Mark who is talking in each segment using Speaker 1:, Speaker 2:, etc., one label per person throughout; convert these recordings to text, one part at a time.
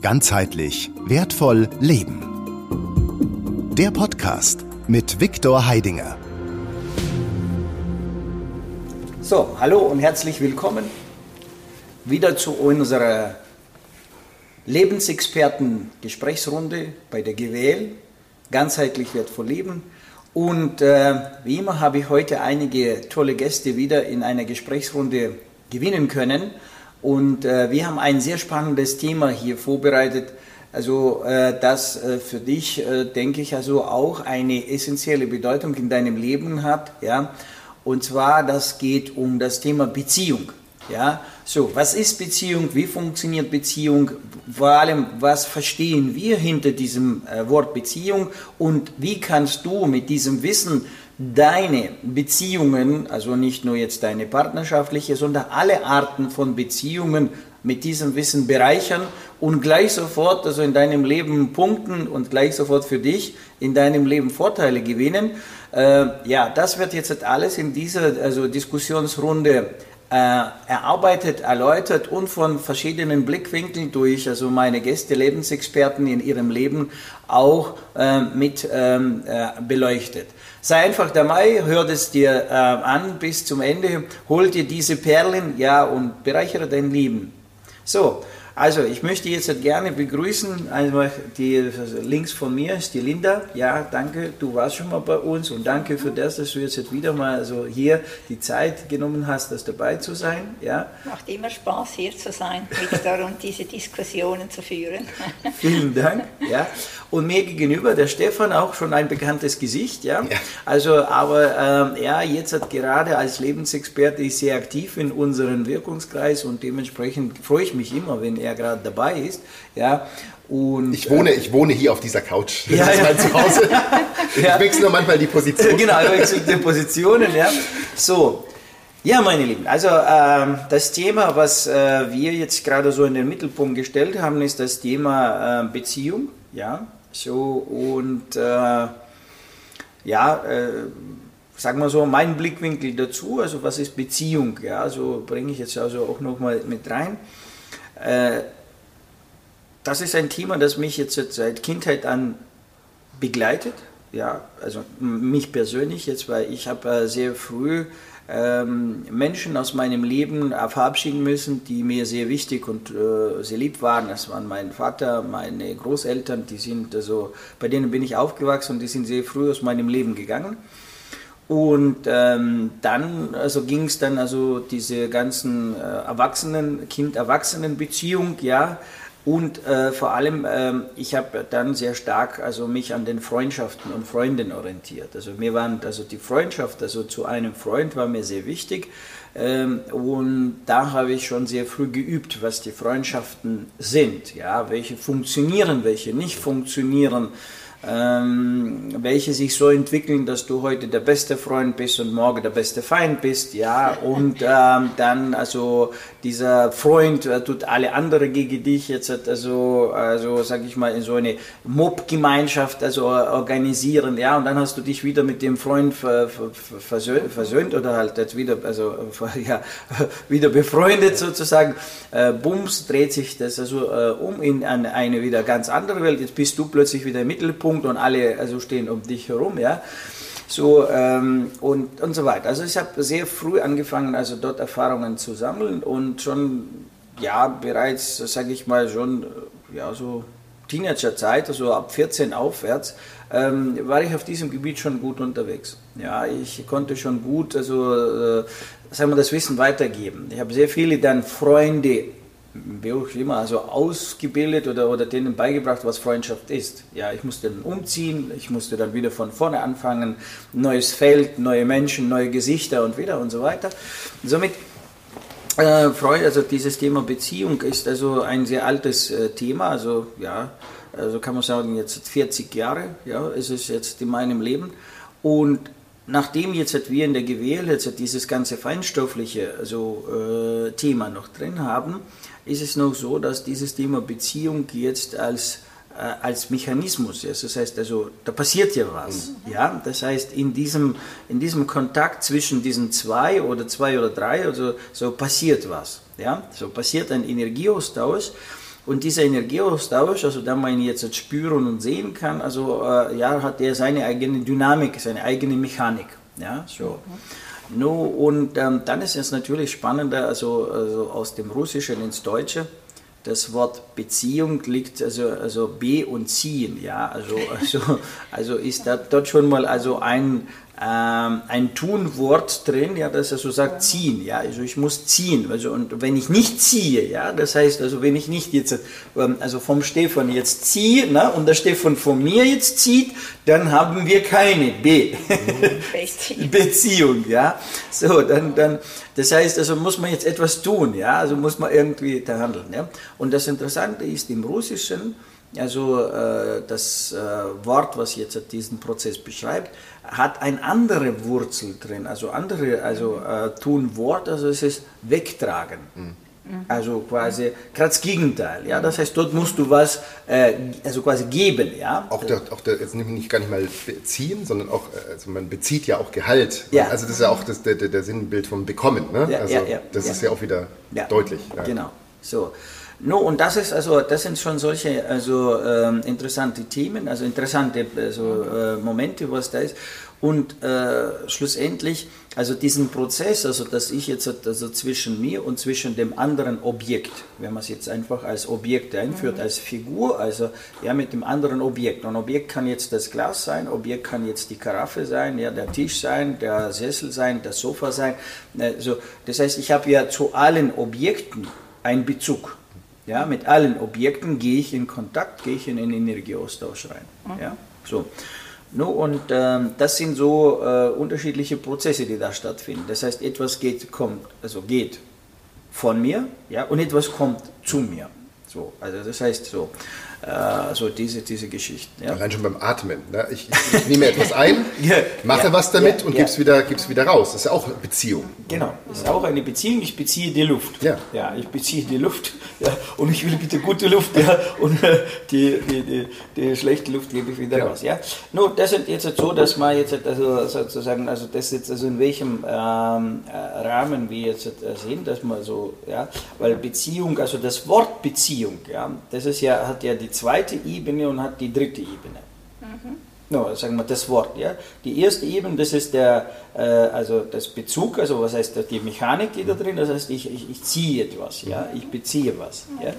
Speaker 1: Ganzheitlich wertvoll leben. Der Podcast mit Viktor Heidinger.
Speaker 2: So, hallo und herzlich willkommen wieder zu unserer Lebensexperten-Gesprächsrunde bei der GWL. Ganzheitlich wertvoll leben. Und äh, wie immer habe ich heute einige tolle Gäste wieder in einer Gesprächsrunde gewinnen können. Und äh, wir haben ein sehr spannendes Thema hier vorbereitet. Also äh, das äh, für dich, äh, denke ich, also auch eine essentielle Bedeutung in deinem Leben hat. Ja? Und zwar, das geht um das Thema Beziehung. Ja, so, was ist Beziehung? Wie funktioniert Beziehung? Vor allem, was verstehen wir hinter diesem äh, Wort Beziehung? Und wie kannst du mit diesem Wissen deine Beziehungen, also nicht nur jetzt deine partnerschaftliche, sondern alle Arten von Beziehungen mit diesem Wissen bereichern und gleich sofort also in deinem Leben punkten und gleich sofort für dich in deinem Leben Vorteile gewinnen. Äh, ja, das wird jetzt alles in dieser also Diskussionsrunde äh, erarbeitet, erläutert und von verschiedenen Blickwinkeln durch also meine Gäste, Lebensexperten in ihrem Leben auch äh, mit ähm, äh, beleuchtet. Sei einfach dabei, hör es dir äh, an bis zum Ende, hol dir diese Perlen, ja, und bereichere dein Leben. So, also, ich möchte jetzt gerne begrüßen, einfach die links von mir ist die Linda. Ja, danke, du warst schon mal bei uns und danke für das, dass du jetzt wieder mal so hier die Zeit genommen hast, das dabei zu sein. Ja.
Speaker 3: Macht immer Spaß, hier zu sein, Victor, und diese Diskussionen zu führen.
Speaker 2: Vielen Dank. Ja. Und mir gegenüber der Stefan auch schon ein bekanntes Gesicht. Ja. ja. Also, aber ähm, ja, jetzt hat gerade als Lebensexperte ist sehr aktiv in unserem Wirkungskreis und dementsprechend freue ich mich immer, wenn er er gerade dabei ist. Ja,
Speaker 4: und, ich, wohne, äh, ich wohne hier auf dieser Couch. Das ja, ist mein Zuhause. ja. Ich wechsle nur manchmal die Position.
Speaker 2: Genau, ich wechsle die Positionen. Ja. So, ja, meine Lieben, also äh, das Thema, was äh, wir jetzt gerade so in den Mittelpunkt gestellt haben, ist das Thema äh, Beziehung. Ja, so und äh, ja, äh, sagen wir so, mein Blickwinkel dazu, also was ist Beziehung? Ja, so bringe ich jetzt also auch nochmal mit rein. Äh, das ist ein Thema, das mich jetzt seit Kindheit an begleitet. Ja, also mich persönlich jetzt, weil ich habe äh, sehr früh ähm, Menschen aus meinem Leben verabschieden müssen, die mir sehr wichtig und äh, sehr lieb waren. Das waren mein Vater, meine Großeltern, die sind also, bei denen bin ich aufgewachsen und die sind sehr früh aus meinem Leben gegangen. Und ähm, dann also ging es dann also diese ganzen äh, Erwachsenen, Kind-Erwachsenen-Beziehung, ja. Und äh, vor allem, äh, ich habe dann sehr stark also mich an den Freundschaften und Freunden orientiert. Also mir waren also die Freundschaft, also zu einem Freund war mir sehr wichtig. Ähm, und da habe ich schon sehr früh geübt, was die Freundschaften sind, ja, welche funktionieren, welche nicht funktionieren ähm, welche sich so entwickeln, dass du heute der beste Freund bist und morgen der beste Feind bist, ja, und ähm, dann also dieser Freund äh, tut alle andere gegen dich jetzt also also sag ich mal in so eine Mob-Gemeinschaft also organisieren, ja, und dann hast du dich wieder mit dem Freund ver, ver, versöhnt, versöhnt, oder halt jetzt wieder also ja wieder befreundet sozusagen. Äh, Bums dreht sich das also äh, um in eine wieder ganz andere Welt. Jetzt bist du plötzlich wieder im Mittelpunkt Punkt und alle also stehen um dich herum, ja. So ähm, und, und so weiter. Also ich habe sehr früh angefangen, also dort Erfahrungen zu sammeln und schon, ja, bereits, sage ich mal, schon, ja, so Teenagerzeit, also ab 14 aufwärts, ähm, war ich auf diesem Gebiet schon gut unterwegs. Ja, ich konnte schon gut, also, äh, sagen wir, das Wissen weitergeben. Ich habe sehr viele dann Freunde wie auch immer, also ausgebildet oder, oder denen beigebracht, was Freundschaft ist. Ja, ich musste dann umziehen, ich musste dann wieder von vorne anfangen, neues Feld, neue Menschen, neue Gesichter und wieder und so weiter. Somit äh, Freund, also dieses Thema Beziehung ist also ein sehr altes äh, Thema, also ja, also kann man sagen, jetzt 40 Jahre, ja, ist es jetzt in meinem Leben und nachdem jetzt wir in der GWL jetzt dieses ganze feinstoffliche also, äh, Thema noch drin haben, ist es noch so, dass dieses Thema Beziehung jetzt als äh, als Mechanismus ist. Das heißt also, da passiert ja was. Mhm. Ja? Das heißt, in diesem, in diesem Kontakt zwischen diesen zwei oder zwei oder drei, also, so passiert was. Ja? So passiert ein Energieaustausch Und dieser Energieaustausch, also da man ihn jetzt spüren und sehen kann, also äh, ja, hat er seine eigene Dynamik, seine eigene Mechanik. Ja, so. No, und ähm, dann ist es natürlich spannender, also, also aus dem Russischen ins Deutsche. Das Wort Beziehung liegt also, also B und ziehen, ja, also, also, also ist da dort schon mal also ein, ähm, ein Tunwort drin, ja, das also sagt ziehen, ja, also ich muss ziehen, also und wenn ich nicht ziehe, ja, das heißt also wenn ich nicht jetzt, ähm, also vom Stefan jetzt ziehe, ne, und der Stefan von mir jetzt zieht, dann haben wir keine B Beziehung, ja, so, dann, dann, das heißt also muss man jetzt etwas tun, ja, also muss man irgendwie da handeln, ja, und das Interessante ist im Russischen, also äh, das äh, Wort, was jetzt diesen Prozess beschreibt, hat eine andere Wurzel drin, also andere, also äh, tun Wort, also es ist wegtragen. Mhm. Also quasi gerade das Gegenteil, ja. Das heißt, dort musst du was, äh, also quasi geben, ja.
Speaker 4: Auch der, auch der jetzt nicht gar nicht mal beziehen, sondern auch, äh, also man bezieht ja auch Gehalt. Ja. Also das ist ja auch das, der, der Sinnbild vom Bekommen, ne? Ja, also ja, ja, das ist ja auch wieder deutlich.
Speaker 2: Genau. So. No, und das ist also, das sind schon solche also ähm, interessante Themen, also interessante also, äh, Momente, was da ist. Und äh, schlussendlich, also diesen Prozess, also dass ich jetzt also zwischen mir und zwischen dem anderen Objekt, wenn man es jetzt einfach als Objekt einführt, mhm. als Figur, also ja mit dem anderen Objekt. Und Objekt kann jetzt das Glas sein, Objekt kann jetzt die Karaffe sein, ja der Tisch sein, der Sessel sein, das Sofa sein. Also, das heißt, ich habe ja zu allen Objekten einen Bezug. Ja, mit allen Objekten gehe ich in Kontakt, gehe ich in einen Energieaustausch rein. Mhm. Ja, so. No, und ähm, das sind so äh, unterschiedliche Prozesse, die da stattfinden. Das heißt, etwas geht, kommt, also geht von mir, ja, und etwas kommt zu mir. So, also das heißt so so diese, diese Geschichten.
Speaker 4: Ja. Allein schon beim Atmen. Ne? Ich, ich, nehme etwas ein, mache ja, was damit ja, und ja. gebe es wieder, gib's wieder raus. Das ist ja auch eine Beziehung.
Speaker 2: Genau, das ist auch eine Beziehung. Ich beziehe die Luft. Ja. ja ich beziehe die Luft und ich will bitte gute Luft ja, und äh, die, die, die, die, schlechte Luft gebe ich wieder raus. Ja. Nur, das ist jetzt so, dass man jetzt also sozusagen, also das jetzt also in welchem ähm, äh, Rahmen wir jetzt sehen, dass man so, ja, weil Beziehung, also das Wort Beziehung, ja, das ist ja, hat ja die die zweite Ebene und hat die dritte Ebene. Mhm. No, sagen wir das Wort. Ja. Die erste Ebene, das ist der, äh, also das Bezug, also was heißt die Mechanik, die da drin, das heißt, ich, ich, ich ziehe etwas, ja, ich beziehe was. Ja.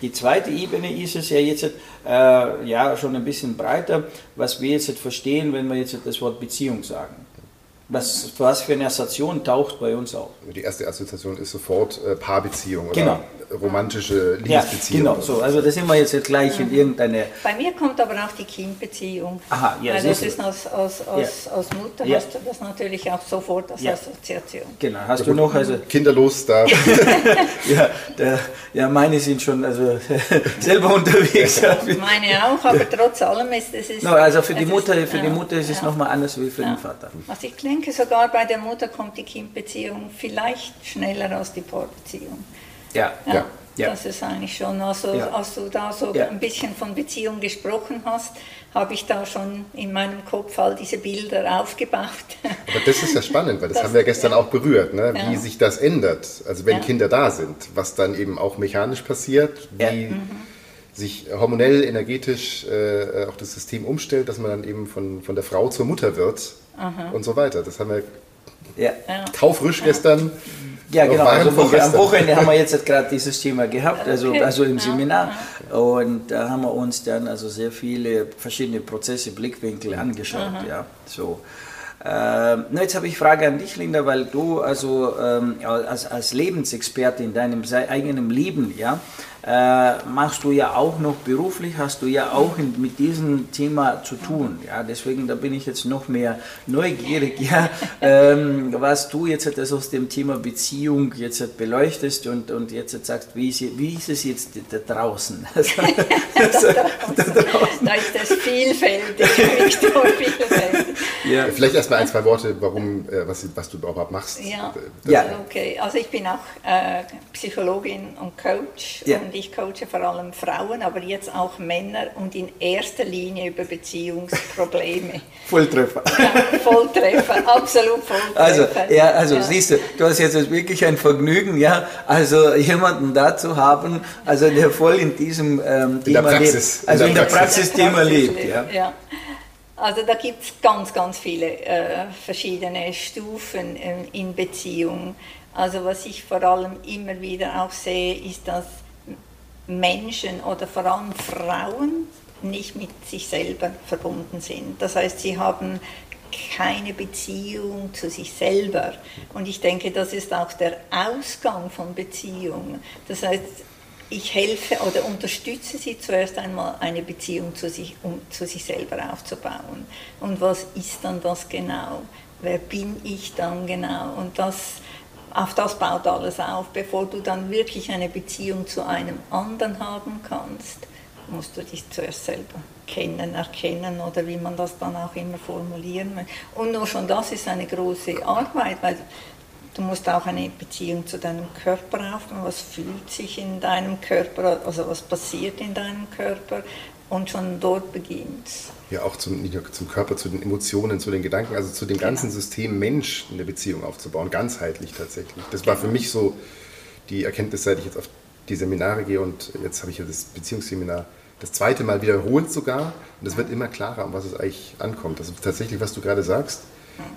Speaker 2: Die zweite Ebene ist es ja jetzt äh, ja, schon ein bisschen breiter, was wir jetzt verstehen, wenn wir jetzt das Wort Beziehung sagen. Was, was für eine Assoziation taucht bei uns auf?
Speaker 4: Die erste Assoziation ist sofort äh, Paarbeziehung. Genau romantische Liebesbeziehung.
Speaker 2: Ja, genau, so. Also da sind wir jetzt gleich in irgendeine.
Speaker 3: Bei mir kommt aber auch die Kindbeziehung. Aha, ja, Weil das ist aus, aus, aus, ja. aus Mutter ja. hast du das natürlich auch sofort als ja. Assoziation.
Speaker 2: Genau, hast ja, du noch also.
Speaker 4: Kinderlos da.
Speaker 2: ja, der, ja, meine sind schon also selber unterwegs.
Speaker 3: meine auch, aber trotz allem ist es.
Speaker 2: No, also für die Mutter, ist, für die Mutter ist es ja. nochmal anders wie für den Vater.
Speaker 3: Also ich denke sogar bei der Mutter kommt die Kindbeziehung vielleicht schneller als die Paarbeziehung. Ja. ja. Ja. Das ist eigentlich schon, also ja. als du da so ja. ein bisschen von Beziehung gesprochen hast, habe ich da schon in meinem Kopf all diese Bilder aufgebaut.
Speaker 4: Aber das ist ja spannend, weil das, das haben wir ja gestern auch berührt, ne? wie sich das ändert. Also wenn Kinder da sind, was dann eben auch mechanisch passiert, wie mhm. Sich hormonell, energetisch äh, auch das System umstellt, dass man dann eben von, von der Frau zur Mutter wird Aha. und so weiter. Das haben wir ja. taufrisch gestern
Speaker 2: ja, genau. Also am Wochenende haben wir jetzt gerade dieses Thema gehabt, also, also im Seminar. Und da haben wir uns dann also sehr viele verschiedene Prozesse, Blickwinkel angeschaut. Ja, so. Ähm, jetzt habe ich eine Frage an dich, Linda, weil du also ähm, als, als Lebensexperte in deinem eigenen Leben, ja, äh, machst du ja auch noch beruflich, hast du ja auch in, mit diesem Thema zu tun. Ja, deswegen da bin ich jetzt noch mehr neugierig, ja, ähm, was du jetzt das aus dem Thema Beziehung jetzt beleuchtest und, und jetzt sagst, wie ist, wie ist es jetzt da draußen?
Speaker 3: Also, also, da, draußen. da ist das vielfältig, vielfältig.
Speaker 4: Ja. Vielleicht erstmal ein, zwei Worte, warum, äh, was, was du überhaupt machst.
Speaker 3: Ja, ja. okay. Also ich bin auch äh, Psychologin und Coach ja. und und ich coache vor allem Frauen, aber jetzt auch Männer und in erster Linie über Beziehungsprobleme.
Speaker 2: Volltreffer.
Speaker 3: Ja, Volltreffer, absolut Volltreffer.
Speaker 2: Also, ja, also ja. siehst du, du hast jetzt wirklich ein Vergnügen, ja, also jemanden da zu haben, also der voll in diesem ähm, Thema lebt, also in der Praxis, Thema lebt. Ja. ja.
Speaker 3: Also da gibt es ganz, ganz viele äh, verschiedene Stufen äh, in Beziehung. Also was ich vor allem immer wieder auch sehe, ist, dass Menschen oder vor allem Frauen nicht mit sich selber verbunden sind. Das heißt, sie haben keine Beziehung zu sich selber. Und ich denke, das ist auch der Ausgang von Beziehungen. Das heißt, ich helfe oder unterstütze sie zuerst einmal, eine Beziehung zu sich, um zu sich selber aufzubauen. Und was ist dann das genau? Wer bin ich dann genau? Und das, auf das baut alles auf. Bevor du dann wirklich eine Beziehung zu einem anderen haben kannst, musst du dich zuerst selber kennen, erkennen oder wie man das dann auch immer formulieren will. Und nur schon das ist eine große Arbeit, weil Du musst auch eine Beziehung zu deinem Körper aufbauen. Was fühlt sich in deinem Körper, also was passiert in deinem Körper? Und schon dort beginnt
Speaker 4: Ja, auch zum, nicht nur zum Körper, zu den Emotionen, zu den Gedanken, also zu dem genau. ganzen System Mensch eine Beziehung aufzubauen, ganzheitlich tatsächlich. Das war für genau. mich so die Erkenntnis, seit ich jetzt auf die Seminare gehe und jetzt habe ich ja das Beziehungsseminar das zweite Mal wiederholt sogar. Und es wird immer klarer, um was es eigentlich ankommt. Das ist tatsächlich, was du gerade sagst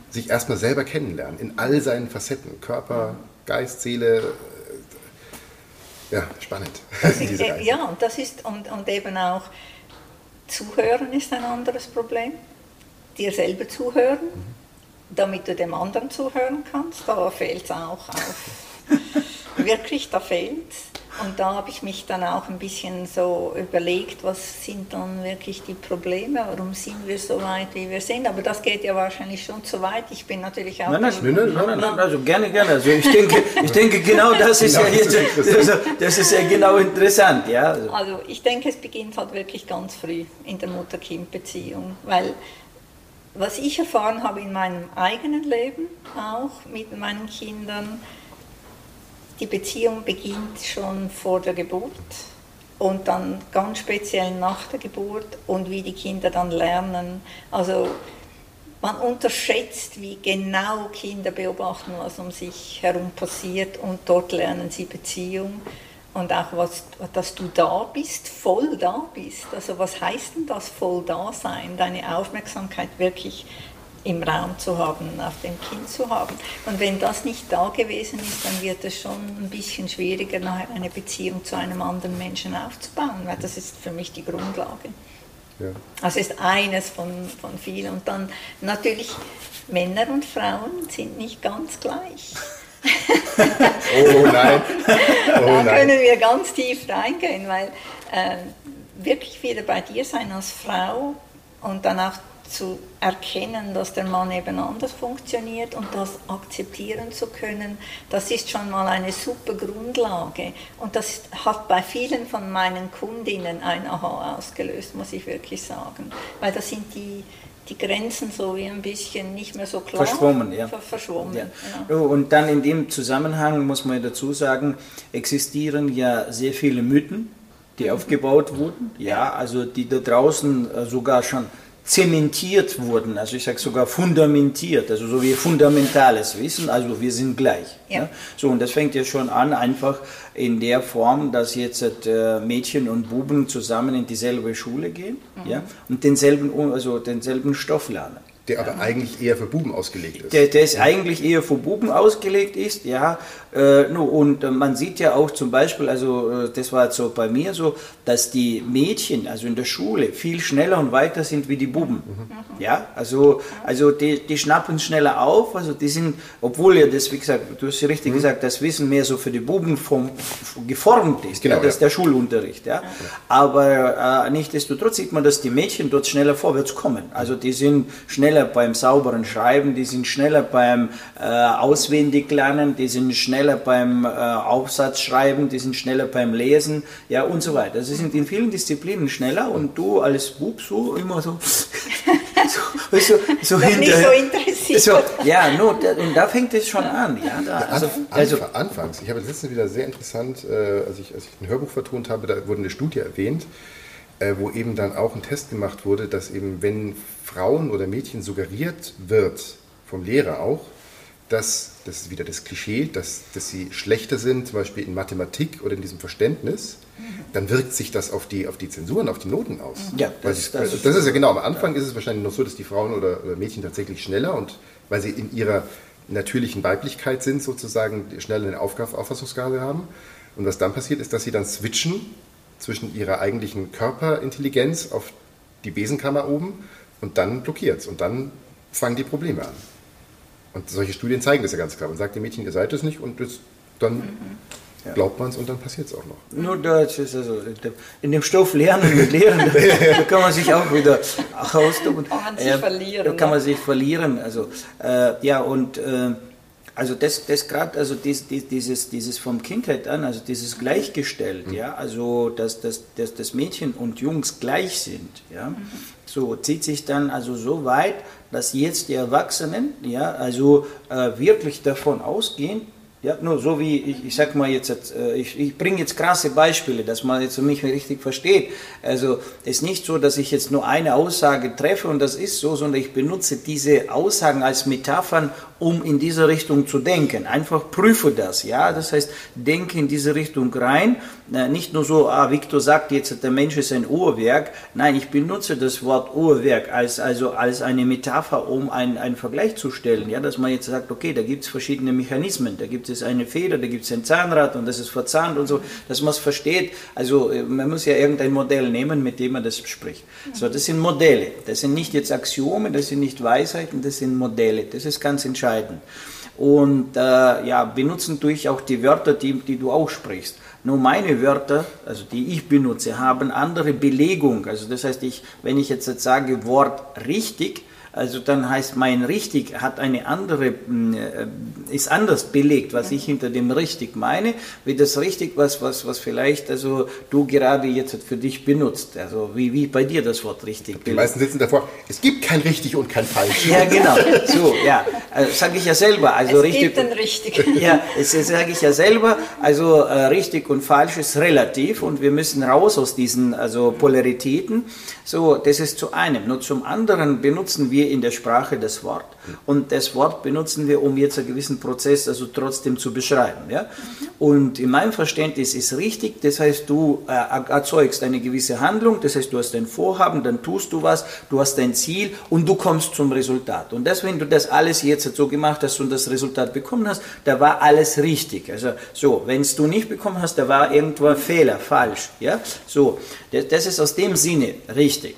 Speaker 4: sich erstmal selber kennenlernen, in all seinen Facetten, Körper, Geist, Seele. Äh, ja, spannend.
Speaker 3: ja, und das ist, und, und eben auch Zuhören ist ein anderes Problem. Dir selber zuhören, mhm. damit du dem anderen zuhören kannst, da fehlt es auch auf. Wirklich, da fehlt es. Und da habe ich mich dann auch ein bisschen so überlegt, was sind dann wirklich die Probleme, warum sind wir so weit, wie wir sind. Aber das geht ja wahrscheinlich schon zu weit. Ich bin natürlich auch...
Speaker 2: Nein, nein, nein, nein, nein, also gerne, gerne. Also ich denke, ich denke genau das ist genau, ja jetzt, also das ist ja genau interessant. Ja.
Speaker 3: Also. also ich denke, es beginnt halt wirklich ganz früh in der Mutter-Kind-Beziehung, weil was ich erfahren habe in meinem eigenen Leben, auch mit meinen Kindern, die Beziehung beginnt schon vor der Geburt und dann ganz speziell nach der Geburt und wie die Kinder dann lernen. Also man unterschätzt, wie genau Kinder beobachten, was um sich herum passiert und dort lernen sie Beziehung und auch, was, dass du da bist, voll da bist. Also was heißt denn das, voll da sein, deine Aufmerksamkeit wirklich im Raum zu haben, auf dem Kind zu haben. Und wenn das nicht da gewesen ist, dann wird es schon ein bisschen schwieriger, nachher eine Beziehung zu einem anderen Menschen aufzubauen, weil das ist für mich die Grundlage. Ja. Also ist eines von, von vielen. Und dann natürlich, Männer und Frauen sind nicht ganz gleich.
Speaker 4: oh nein.
Speaker 3: Oh da nein. können wir ganz tief reingehen, weil äh, wirklich wieder bei dir sein als Frau und dann auch zu erkennen, dass der Mann eben anders funktioniert und das akzeptieren zu können, das ist schon mal eine super Grundlage. Und das hat bei vielen von meinen Kundinnen ein Aha ausgelöst, muss ich wirklich sagen. Weil da sind die, die Grenzen so wie ein bisschen nicht mehr so klar.
Speaker 2: Verschwommen, ja. verschwommen, ja. ja. Und dann in dem Zusammenhang muss man dazu sagen, existieren ja sehr viele Mythen, die aufgebaut wurden. Ja, also die da draußen äh, sogar schon zementiert wurden, also ich sage sogar fundamentiert, also so wie fundamentales Wissen, also wir sind gleich. Ja. Ne? So, und das fängt ja schon an, einfach in der Form, dass jetzt äh, Mädchen und Buben zusammen in dieselbe Schule gehen mhm. ja, und denselben, also denselben Stoff lernen.
Speaker 4: Der aber eigentlich eher für Buben ausgelegt ist.
Speaker 2: Der, der ist eigentlich eher für Buben ausgelegt ist, ja. Äh, und äh, man sieht ja auch zum Beispiel, also äh, das war so bei mir so, dass die Mädchen, also in der Schule, viel schneller und weiter sind wie die Buben. Mhm. Ja, also, also die, die schnappen schneller auf, also die sind, obwohl ja das, wie gesagt, du hast ja richtig mhm. gesagt, das Wissen mehr so für die Buben vom, geformt ist, genau, ja, das ist der Schulunterricht, ja. Aber äh, nichtsdestotrotz sieht man, dass die Mädchen dort schneller vorwärts kommen. Also die sind schneller schneller beim sauberen Schreiben, die sind schneller beim äh, Auswendiglernen, die sind schneller beim äh, Aufsatzschreiben, die sind schneller beim Lesen, ja und so weiter. Sie sind in vielen Disziplinen schneller und du als Bub so immer so so, so, so hinter, nicht so interessiert. So, ja, nur, und da fängt es schon an. Ja, da,
Speaker 4: also, also, Anfangs, ich habe letztens wieder sehr interessant, äh, als, ich, als ich ein Hörbuch vertont habe, da wurde eine Studie erwähnt, äh, wo eben dann auch ein Test gemacht wurde, dass eben, wenn Frauen oder Mädchen suggeriert wird, vom Lehrer auch, dass, das ist wieder das Klischee, dass, dass sie schlechter sind, zum Beispiel in Mathematik oder in diesem Verständnis, dann wirkt sich das auf die, auf die Zensuren, auf die Noten aus. Ja, das, ich, das, das, ist ja genau, am Anfang ja. ist es wahrscheinlich noch so, dass die Frauen oder, oder Mädchen tatsächlich schneller und weil sie in ihrer natürlichen Weiblichkeit sind, sozusagen schneller eine Auffassungsgabe haben. Und was dann passiert, ist, dass sie dann switchen zwischen ihrer eigentlichen Körperintelligenz auf die Besenkammer oben und dann blockiert es und dann fangen die Probleme an. Und solche Studien zeigen das ja ganz klar. Man sagt dem Mädchen, ihr seid es nicht und das, dann mhm. glaubt man es und dann passiert es auch noch.
Speaker 2: Nur Deutsch ist also in dem Stoff Lernen mit Lehren, da kann man sich auch wieder austoben.
Speaker 3: Kann sich verlieren.
Speaker 2: Da kann man sich verlieren. Also, äh, ja, und äh, also das, das gerade, also dies, dieses, dieses vom Kindheit an, also dieses gleichgestellt, mhm. ja, also dass, dass, dass, dass Mädchen und Jungs gleich sind, ja, mhm. so zieht sich dann also so weit, dass jetzt die Erwachsenen, ja, also äh, wirklich davon ausgehen, ja, nur so wie, ich, ich sag mal jetzt, äh, ich, ich bringe jetzt krasse Beispiele, dass man jetzt mich richtig versteht. Also es ist nicht so, dass ich jetzt nur eine Aussage treffe und das ist so, sondern ich benutze diese Aussagen als Metaphern, um in diese Richtung zu denken. Einfach prüfe das, ja. Das heißt, denke in diese Richtung rein. Nicht nur so, ah, Victor sagt jetzt, der Mensch ist ein Uhrwerk. Nein, ich benutze das Wort Uhrwerk als, also als eine Metapher, um einen, einen Vergleich zu stellen. Ja, dass man jetzt sagt, okay, da gibt es verschiedene Mechanismen. Da gibt es eine Feder, da gibt es ein Zahnrad und das ist verzahnt und so, dass man es versteht. Also, man muss ja irgendein Modell nehmen, mit dem man das spricht. So, das sind Modelle. Das sind nicht jetzt Axiome, das sind nicht Weisheiten, das sind Modelle. Das ist ganz entscheidend entscheiden. Und äh, ja, benutzen durch auch die Wörter, die, die du auch sprichst. Nur meine Wörter, also die ich benutze, haben andere Belegung. Also das heißt, ich, wenn ich jetzt, jetzt sage Wort richtig, also dann heißt mein richtig hat eine andere, mm, äh, ist anders belegt, was ich hinter dem richtig meine, wie das richtig, was, was, was vielleicht also du gerade jetzt für dich benutzt. Also wie, wie bei dir das Wort richtig.
Speaker 4: Die meisten sitzen davor, es gibt kein richtig und kein falsch.
Speaker 2: Ja, genau. So, ja. Also, sage ich ja selber. Also
Speaker 3: es
Speaker 2: richtig,
Speaker 3: gibt ein richtig.
Speaker 2: Ja, das sage ich ja selber. Also äh, richtig und falsch ist relativ und wir müssen raus aus diesen also Polaritäten. So, das ist zu einem. Nur zum anderen benutzen wir in der Sprache das Wort. Und das Wort benutzen wir, um jetzt einen gewissen Prozess also trotzdem zu beschreiben. Ja? Und in meinem Verständnis ist richtig, das heißt, du äh, erzeugst eine gewisse Handlung, das heißt, du hast ein Vorhaben, dann tust du was, du hast ein Ziel und du kommst zum Resultat. Und das, wenn du das alles jetzt so gemacht hast und das Resultat bekommen hast, da war alles richtig. Also so, wenn es du nicht bekommen hast, da war irgendwo ein Fehler, falsch. Ja? So, das, das ist aus dem Sinne richtig.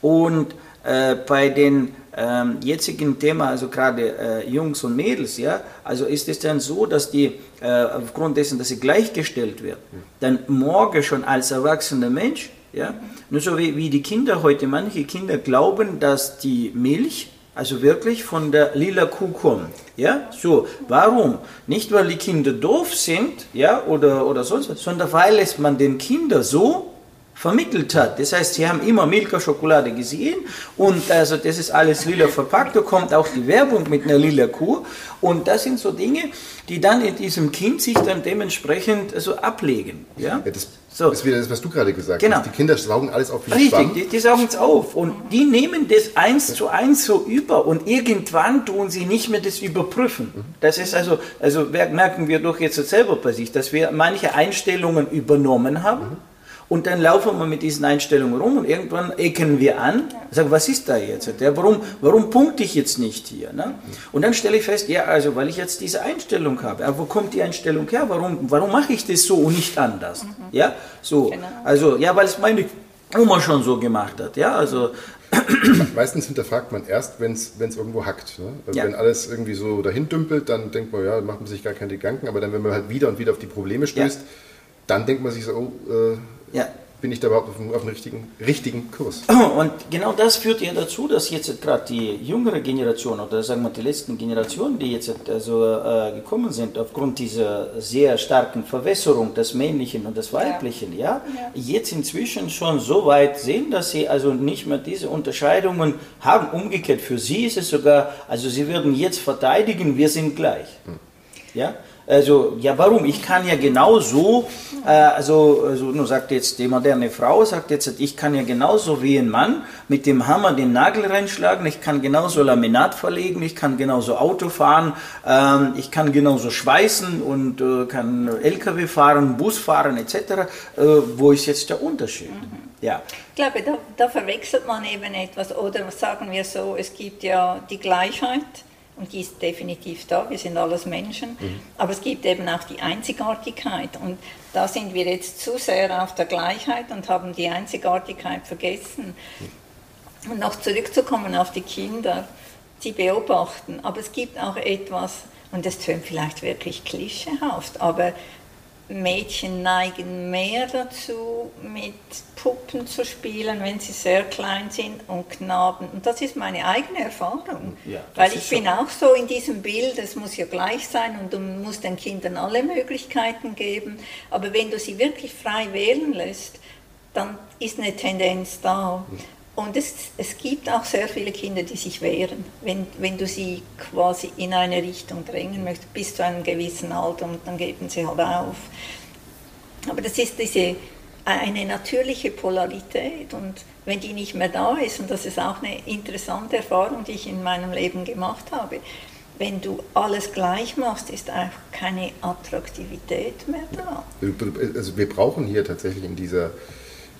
Speaker 2: Und äh, bei den ähm, jetzigen Thema, also gerade äh, Jungs und Mädels, ja, also ist es dann so, dass die äh, aufgrund dessen, dass sie gleichgestellt wird, dann morgen schon als erwachsener Mensch, ja, nur so wie, wie die Kinder heute, manche Kinder glauben, dass die Milch also wirklich von der lila Kuh kommt. Ja, so. Warum? Nicht, weil die Kinder doof sind, ja, oder, oder sonst was, sondern weil es man den Kindern so vermittelt hat. Das heißt, sie haben immer Milka-Schokolade gesehen und also das ist alles lila verpackt, da kommt auch die Werbung mit einer lila Kuh und das sind so Dinge, die dann in diesem Kind sich dann dementsprechend also ablegen. Ja?
Speaker 4: ja das so. ist wieder das, was du gerade gesagt
Speaker 2: genau.
Speaker 4: hast. Die Kinder saugen alles auf
Speaker 2: wie Richtig, die, die, saugen es auf und die nehmen das eins zu eins so über und irgendwann tun sie nicht mehr das überprüfen. Mhm. Das ist also, also merken wir doch jetzt selber bei sich, dass wir manche Einstellungen übernommen haben. Mhm und dann laufen wir mit diesen Einstellungen rum und irgendwann ecken wir an, sagen, was ist da jetzt? Ja, warum, warum punkte ich jetzt nicht hier? Ne? Und dann stelle ich fest, ja, also weil ich jetzt diese Einstellung habe. Aber wo kommt die Einstellung her? Warum, warum mache ich das so und nicht anders? Mhm. Ja, so. Genau. Also, ja, weil es meine Oma schon so gemacht hat. Ja, also
Speaker 4: Meistens hinterfragt man erst, wenn es irgendwo hackt. Ne? Also ja. Wenn alles irgendwie so dahin dümpelt, dann denkt man, ja, macht man sich gar keine Gedanken. Aber dann, wenn man halt wieder und wieder auf die Probleme stößt, ja. dann denkt man sich so, oh, äh,
Speaker 2: ja.
Speaker 4: bin ich da überhaupt auf dem, auf dem richtigen, richtigen Kurs?
Speaker 2: Und genau das führt ja dazu, dass jetzt gerade die jüngere Generation oder sagen wir die letzten Generationen, die jetzt also äh, gekommen sind, aufgrund dieser sehr starken Verwässerung des Männlichen und des Weiblichen, ja. ja, jetzt inzwischen schon so weit sehen, dass sie also nicht mehr diese Unterscheidungen haben. Umgekehrt, für sie ist es sogar, also sie würden jetzt verteidigen, wir sind gleich. Hm. Ja? Also, ja, warum? Ich kann ja genauso, äh, also, also, nur sagt jetzt die moderne Frau, sagt jetzt, ich kann ja genauso wie ein Mann mit dem Hammer den Nagel reinschlagen, ich kann genauso Laminat verlegen, ich kann genauso Auto fahren, ähm, ich kann genauso schweißen und äh, kann LKW fahren, Bus fahren, etc. Äh, wo ist jetzt der Unterschied? Mhm.
Speaker 3: Ja. Ich glaube, da, da verwechselt man eben etwas, oder sagen wir so, es gibt ja die Gleichheit und die ist definitiv da, wir sind alles Menschen, mhm. aber es gibt eben auch die Einzigartigkeit und da sind wir jetzt zu sehr auf der Gleichheit und haben die Einzigartigkeit vergessen. Mhm. Und noch zurückzukommen auf die Kinder, sie beobachten, aber es gibt auch etwas, und das tönt vielleicht wirklich klischeehaft, aber Mädchen neigen mehr dazu, mit Puppen zu spielen, wenn sie sehr klein sind und Knaben. Und das ist meine eigene Erfahrung. Ja, Weil ich bin auch so in diesem Bild, es muss ja gleich sein und du musst den Kindern alle Möglichkeiten geben. Aber wenn du sie wirklich frei wählen lässt, dann ist eine Tendenz da. Und es, es gibt auch sehr viele Kinder, die sich wehren, wenn, wenn du sie quasi in eine Richtung drängen möchtest, bis zu einem gewissen Alter und dann geben sie halt auf. Aber das ist diese, eine natürliche Polarität und wenn die nicht mehr da ist, und das ist auch eine interessante Erfahrung, die ich in meinem Leben gemacht habe, wenn du alles gleich machst, ist einfach keine Attraktivität mehr da.
Speaker 4: Also wir brauchen hier tatsächlich in dieser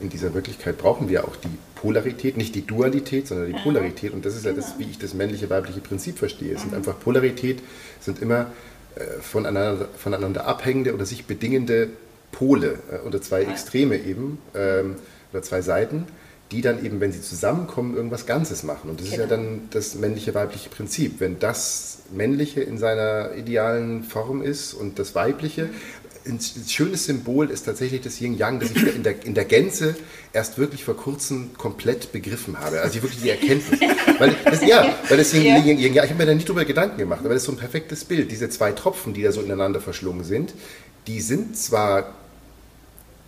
Speaker 4: in dieser Wirklichkeit brauchen wir auch die Polarität, nicht die Dualität, sondern die Polarität. Und das ist ja das, genau. wie ich das männliche-weibliche Prinzip verstehe. Es sind einfach Polarität, sind immer äh, voneinander, voneinander abhängende oder sich bedingende Pole äh, oder zwei Extreme eben ähm, oder zwei Seiten, die dann eben, wenn sie zusammenkommen, irgendwas Ganzes machen. Und das genau. ist ja genau. dann das männliche-weibliche Prinzip. Wenn das Männliche in seiner idealen Form ist und das Weibliche, ein schönes Symbol ist tatsächlich das Yin Yang, das ich in der, in der Gänze erst wirklich vor kurzem komplett begriffen habe. Also wirklich die Erkenntnis. Weil das, ja, weil das Yin, ja. Yin, Yin, ja, ich habe mir da nicht drüber Gedanken gemacht, aber das ist so ein perfektes Bild. Diese zwei Tropfen, die da so ineinander verschlungen sind, die sind zwar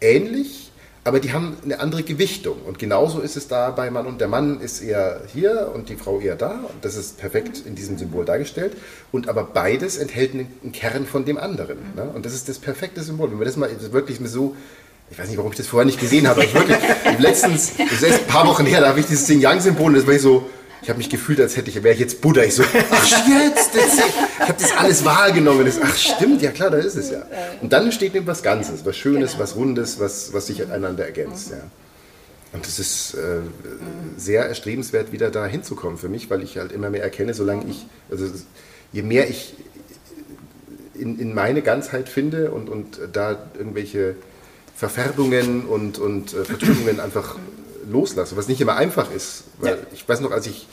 Speaker 4: ähnlich, aber die haben eine andere Gewichtung. Und genauso ist es da bei Mann und der Mann ist eher hier und die Frau eher da. Und das ist perfekt in diesem Symbol dargestellt. Und aber beides enthält einen Kern von dem anderen. Ne? Und das ist das perfekte Symbol. Wenn wir das mal wirklich so ich weiß nicht, warum ich das vorher nicht gesehen habe, aber ich wirklich, letztens, das ist ein paar Wochen her, da habe ich dieses Ding-Yang-Symbol und das war ich so, ich habe mich gefühlt, als hätte ich, wäre ich jetzt Buddha. Ich so, ach jetzt, das, ich habe das alles wahrgenommen. Das, ach stimmt, ja klar, da ist es ja. Und dann entsteht eben was Ganzes, was Schönes, genau. was Rundes, was, was sich einander ergänzt. Ja. Und es ist äh, sehr erstrebenswert, wieder da hinzukommen für mich, weil ich halt immer mehr erkenne, solange ich, also je mehr ich in, in meine Ganzheit finde und, und da irgendwelche Verfärbungen und, und äh, Vertrübungen einfach loslasse, was nicht immer einfach ist. Weil ja. ich weiß noch, als ich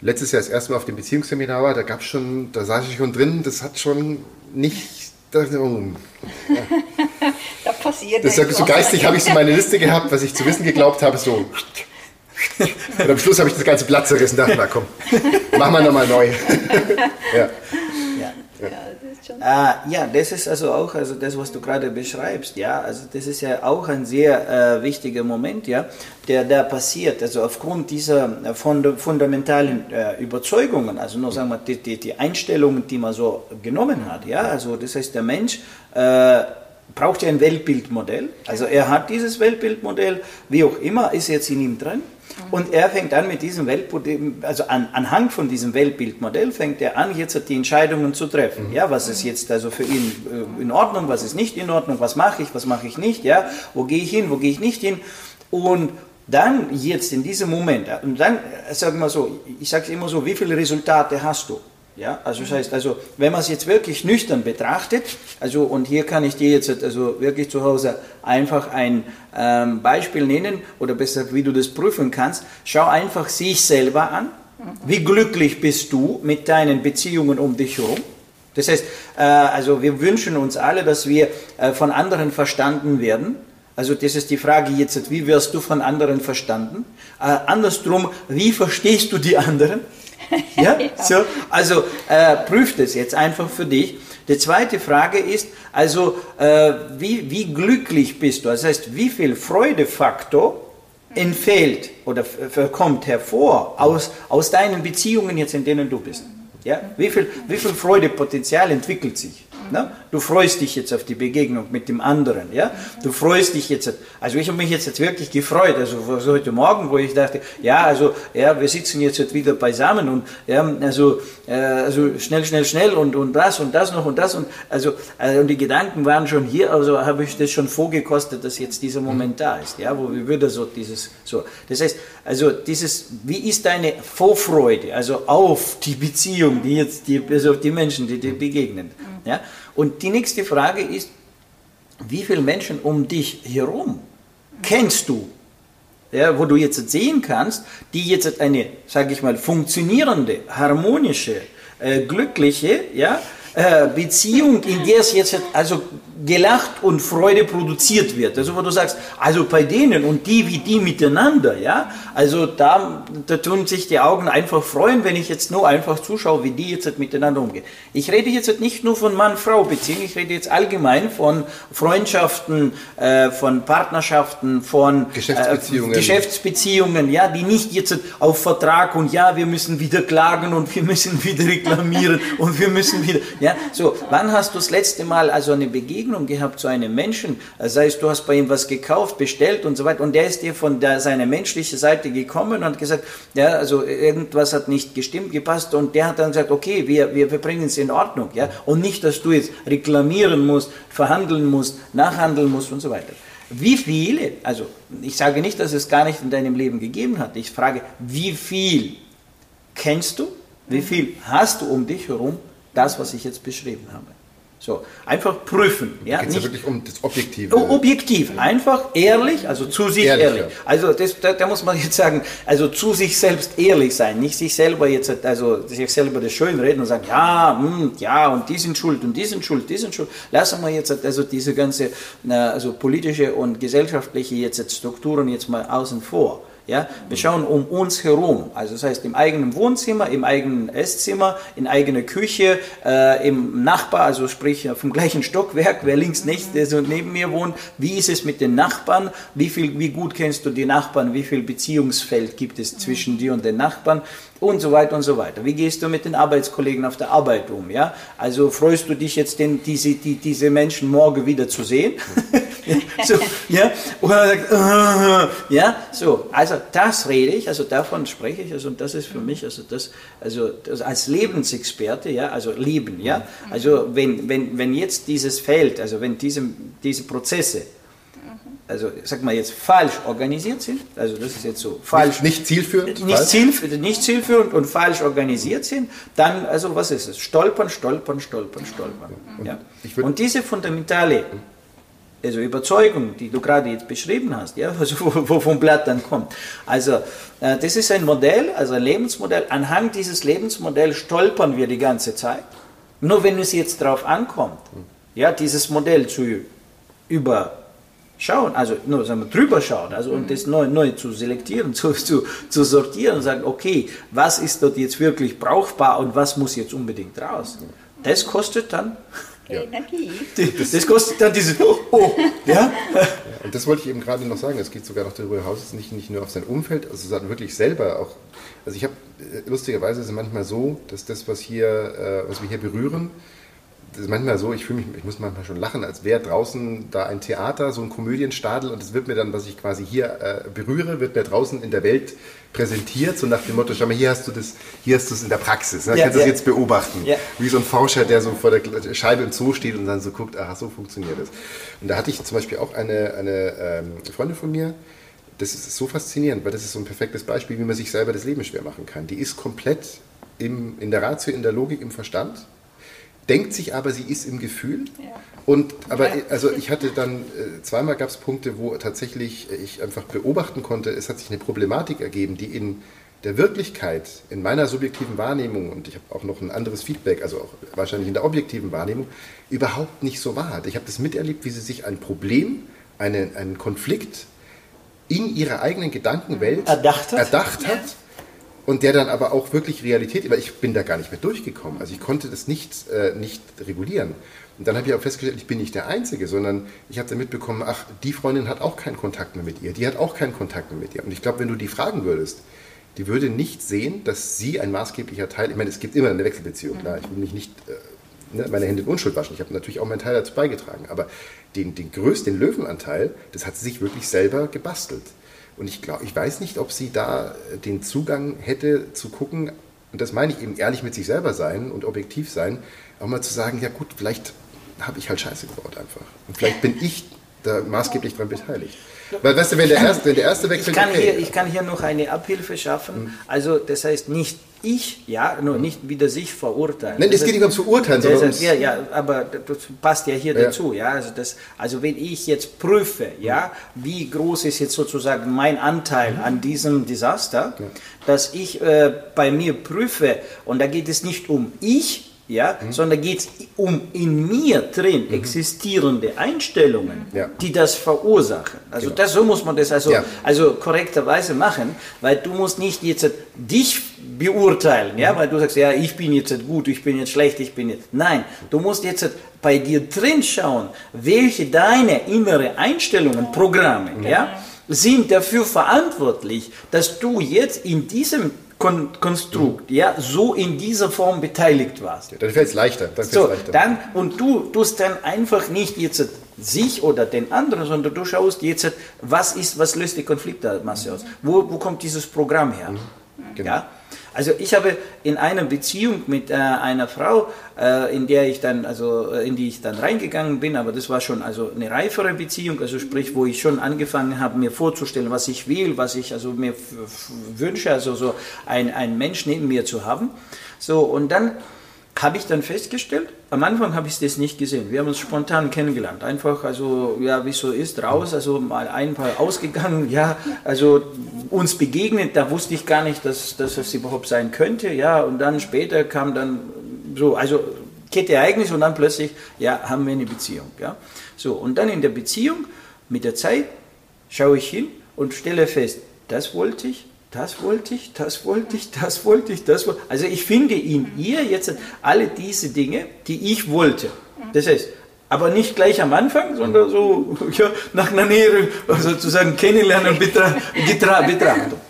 Speaker 4: letztes Jahr das erste Mal auf dem Beziehungsseminar war, da gab es schon, da saß ich schon drin, das hat schon nicht. Da, oh,
Speaker 3: ja. da passiert
Speaker 4: das So geistig habe ich so meine Liste gehabt, was ich zu wissen geglaubt habe, so. Und am Schluss habe ich das ganze Blatt zerrissen, dachte, na komm, machen wir nochmal neu.
Speaker 2: ja. Ja. Äh, ja, das ist also auch also das, was du gerade beschreibst. Ja, also das ist ja auch ein sehr äh, wichtiger Moment, ja, der da passiert. Also aufgrund dieser äh, fund fundamentalen äh, Überzeugungen, also nur sagen wir die, die, die, Einstellungen, die man so genommen hat. Ja, also das heißt, der Mensch äh, braucht ja ein Weltbildmodell. Also er hat dieses Weltbildmodell, wie auch immer, ist jetzt in ihm drin. Und er fängt an mit diesem Weltbild, also an, anhand von diesem Weltbildmodell fängt er an, jetzt die Entscheidungen zu treffen. Ja, was ist jetzt also für ihn äh, in Ordnung, was ist nicht in Ordnung, was mache ich, was mache ich nicht, ja, wo gehe ich hin, wo gehe ich nicht hin. Und dann jetzt in diesem Moment, und dann, äh, sagen wir so, ich sage immer so, wie viele Resultate hast du? Ja, also das heißt, also wenn man es jetzt wirklich nüchtern betrachtet, also und hier kann ich dir jetzt also wirklich zu Hause einfach ein ähm, Beispiel nennen oder besser, wie du das prüfen kannst. Schau einfach sich selber an. Wie glücklich bist du mit deinen Beziehungen um dich herum? Das heißt, äh, also wir wünschen uns alle, dass wir äh, von anderen verstanden werden Also das ist die Frage jetzt, wie wirst du von anderen verstanden? Äh, andersrum, wie verstehst du die anderen? Ja, ja. So, also äh, prüf das jetzt einfach für dich. Die zweite Frage ist, also äh, wie, wie glücklich bist du? Das heißt, wie viel Freudefaktor entfällt oder kommt hervor aus, aus deinen Beziehungen jetzt, in denen du bist? Ja? Wie, viel, wie viel Freudepotenzial entwickelt sich? Ne? Du freust dich jetzt auf die Begegnung mit dem anderen. Ja? Du freust dich jetzt. Also ich habe mich jetzt, wirklich gefreut. Also heute Morgen, wo ich dachte, ja, also ja, wir sitzen jetzt wieder beisammen und ja, also, äh, also schnell, schnell, schnell und, und das und das noch und das und also äh, und die Gedanken waren schon hier. Also habe ich das schon vorgekostet, dass jetzt dieser Moment da ist. Ja, wo wir wieder so dieses so. Das heißt, also dieses, wie ist deine Vorfreude, also auf die Beziehung, die jetzt die, also die Menschen, die dir begegnen. Ja? Und die nächste Frage ist, wie viele Menschen um dich herum kennst du, ja, wo du jetzt sehen kannst, die jetzt eine, sage ich mal, funktionierende, harmonische, äh, glückliche, ja, äh, Beziehung, in der es jetzt also gelacht und Freude produziert wird. Also wo du sagst, also bei denen und die wie die miteinander, ja, also da, da tun sich die Augen einfach freuen, wenn ich jetzt nur einfach zuschaue, wie die jetzt miteinander umgehen. Ich rede jetzt nicht nur von Mann-Frau-Beziehungen, ich rede jetzt allgemein von Freundschaften, äh, von Partnerschaften, von
Speaker 4: Geschäftsbeziehungen.
Speaker 2: Äh, Geschäftsbeziehungen, ja, die nicht jetzt auf Vertrag und ja, wir müssen wieder klagen und wir müssen wieder reklamieren und wir müssen wieder, ja, so, wann hast du das letzte Mal also eine Begegnung Begegnung gehabt zu einem Menschen, sei es du hast bei ihm was gekauft, bestellt und so weiter, und der ist dir von der, seiner menschlichen Seite gekommen und hat gesagt, ja, also irgendwas hat nicht gestimmt, gepasst, und der hat dann gesagt, okay, wir, wir, wir bringen es in Ordnung, ja, und nicht, dass du jetzt reklamieren musst, verhandeln musst, nachhandeln musst und so weiter. Wie viele, also ich sage nicht, dass es gar nicht in deinem Leben gegeben hat, ich frage, wie viel kennst du, wie viel hast du um dich herum, das, was ich jetzt beschrieben habe? So, einfach prüfen.
Speaker 4: Ja, Geht es ja wirklich um das Objektive?
Speaker 2: Objektiv, einfach ehrlich, also zu sich ehrlich. ehrlich. Ja. Also das, da, da, muss man jetzt sagen, also zu sich selbst ehrlich sein, nicht sich selber jetzt, also sich selber das schön reden und sagen, ja, hm, ja, und die sind schuld und die sind schuld, die sind schuld. Lassen wir jetzt also diese ganze also politische und gesellschaftliche jetzt Strukturen jetzt mal außen vor. Ja? Wir schauen um uns herum, also das heißt im eigenen Wohnzimmer, im eigenen Esszimmer, in eigener Küche, äh, im Nachbar, also sprich vom gleichen Stockwerk, wer links nicht so neben mir wohnt, wie ist es mit den Nachbarn, wie, viel, wie gut kennst du die Nachbarn, wie viel Beziehungsfeld gibt es zwischen dir und den Nachbarn und so weiter und so weiter. Wie gehst du mit den Arbeitskollegen auf der Arbeit um? Ja? Also freust du dich jetzt, denn diese, die, diese Menschen morgen wieder zu sehen? so, ja? Oder äh, ja, so, also das rede ich, also davon spreche ich, also und das ist für mich, also das, also das als Lebensexperte, ja, also Leben, ja, also wenn, wenn, wenn jetzt dieses Feld, also wenn diese, diese Prozesse also sag mal jetzt falsch organisiert sind, also das ist jetzt so falsch.
Speaker 4: Nicht, nicht zielführend?
Speaker 2: Nicht, zielführend, nicht zielführend und falsch organisiert sind, dann, also was ist es? Stolpern, stolpern, stolpern, stolpern. Und, ja. und diese fundamentale also Überzeugung, die du gerade jetzt beschrieben hast, ja, also wo, vom Blatt dann kommt. Also äh, das ist ein Modell, also ein Lebensmodell. Anhand dieses Lebensmodells stolpern wir die ganze Zeit. Nur wenn es jetzt darauf ankommt, ja, dieses Modell zu über schauen, also nur sagen wir, drüber schauen, also und das neu, neu zu selektieren, zu, zu, zu sortieren und sagen, okay, was ist dort jetzt wirklich brauchbar und was muss jetzt unbedingt raus. Das kostet dann ja. Energie. Das, das, kostet dann diese, oh, oh, ja.
Speaker 4: Und das wollte ich eben gerade noch sagen, es geht sogar noch darüber hinaus, es nicht, nicht nur auf sein Umfeld, also sondern wirklich selber auch. Also ich habe, äh, lustigerweise ist es manchmal so, dass das, was hier, äh, was wir hier berühren, ist manchmal so, ich fühle mich, ich muss manchmal schon lachen, als wäre draußen da ein Theater, so ein Komödienstadel und es wird mir dann, was ich quasi hier äh, berühre, wird mir draußen in der Welt präsentiert, so nach dem Motto, schau mal, hier hast du das, hier hast du es in der Praxis, ne? ja, kannst du ja. das jetzt beobachten. Ja. Wie so ein Forscher, der so vor der Scheibe im Zoo steht und dann so guckt, aha, so funktioniert das. Und da hatte ich zum Beispiel auch eine, eine ähm, Freundin von mir, das ist so faszinierend, weil das ist so ein perfektes Beispiel, wie man sich selber das Leben schwer machen kann. Die ist komplett im, in der Ratio, in der Logik, im Verstand denkt sich aber, sie ist im Gefühl. Ja. Und aber ja. also ich hatte dann äh, zweimal gab es Punkte, wo tatsächlich ich einfach beobachten konnte, es hat sich eine Problematik ergeben, die in der Wirklichkeit, in meiner subjektiven Wahrnehmung, und ich habe auch noch ein anderes Feedback, also auch wahrscheinlich in der objektiven Wahrnehmung, überhaupt nicht so war. Ich habe das miterlebt, wie sie sich ein Problem einen, einen Konflikt in ihrer eigenen Gedankenwelt
Speaker 2: erdacht hat,
Speaker 4: erdacht hat und der dann aber auch wirklich Realität, weil ich bin da gar nicht mehr durchgekommen. Also ich konnte das nicht, äh, nicht regulieren. Und dann habe ich auch festgestellt, ich bin nicht der Einzige, sondern ich habe dann mitbekommen, ach, die Freundin hat auch keinen Kontakt mehr mit ihr, die hat auch keinen Kontakt mehr mit ihr. Und ich glaube, wenn du die fragen würdest, die würde nicht sehen, dass sie ein maßgeblicher Teil, ich meine, es gibt immer eine Wechselbeziehung, klar, ich will mich nicht äh, ne, meine Hände in Unschuld waschen, ich habe natürlich auch meinen Teil dazu beigetragen, aber den, den größten, Löwenanteil, das hat sie sich wirklich selber gebastelt. Und ich glaube, ich weiß nicht, ob sie da äh, den Zugang hätte zu gucken, und das meine ich eben ehrlich mit sich selber sein und objektiv sein, auch mal zu sagen, ja gut, vielleicht habe ich halt Scheiße gebaut einfach. Und vielleicht bin ich da maßgeblich daran beteiligt. Weil, weißt du, wenn der erste, wenn der erste Wechsel.
Speaker 2: Ich kann, okay. hier, ich kann hier noch eine Abhilfe schaffen. Mhm. Also, das heißt nicht ich, ja, nur nicht wieder sich verurteilen.
Speaker 4: Nein, es geht nicht ums Verurteilen,
Speaker 2: sondern ums ja, ja, aber das passt ja hier ja. dazu, ja. Also, das, also, wenn ich jetzt prüfe, ja, wie groß ist jetzt sozusagen mein Anteil mhm. an diesem Desaster, ja. dass ich äh, bei mir prüfe, und da geht es nicht um ich, ja, mhm. sondern geht es um in mir drin mhm. existierende Einstellungen, ja. die das verursachen. Also genau. das, so muss man das also, ja. also korrekterweise machen, weil du musst nicht jetzt dich beurteilen, mhm. ja, weil du sagst, ja, ich bin jetzt gut, ich bin jetzt schlecht, ich bin jetzt, nein, du musst jetzt bei dir drin schauen, welche deine innere Einstellungen, Programme, ja, sind dafür verantwortlich, dass du jetzt in diesem Kon Konstrukt, ja, so in dieser Form beteiligt warst. Ja,
Speaker 4: dann fällt es leichter.
Speaker 2: Dann so, leichter. Dann, und du tust dann einfach nicht jetzt sich oder den anderen, sondern du schaust jetzt, was ist, was löst die Konfliktmasse aus? Wo, wo kommt dieses Programm her? Mhm. Genau. Ja? Also ich habe in einer Beziehung mit äh, einer Frau, äh, in der ich dann, also äh, in die ich dann reingegangen bin, aber das war schon also eine reifere Beziehung, also sprich, wo ich schon angefangen habe, mir vorzustellen, was ich will, was ich also mir wünsche, also so ein, ein Mensch neben mir zu haben. So, und dann habe ich dann festgestellt, am Anfang habe ich das nicht gesehen. Wir haben uns spontan kennengelernt. Einfach, also, ja, wie so ist, raus, also mal ein paar ausgegangen, ja, also uns begegnet, da wusste ich gar nicht, dass, dass das überhaupt sein könnte, ja, und dann später kam dann so, also Kette Ereignis und dann plötzlich, ja, haben wir eine Beziehung, ja. So, und dann in der Beziehung, mit der Zeit, schaue ich hin und stelle fest, das wollte ich, das wollte ich, das wollte ich, das wollte ich, das wollte ich. Also ich finde in ihr jetzt alle diese Dinge, die ich wollte. Das heißt, aber nicht gleich am Anfang, sondern so ja, nach einer näheren, sozusagen kennenlernen und Betrachtung.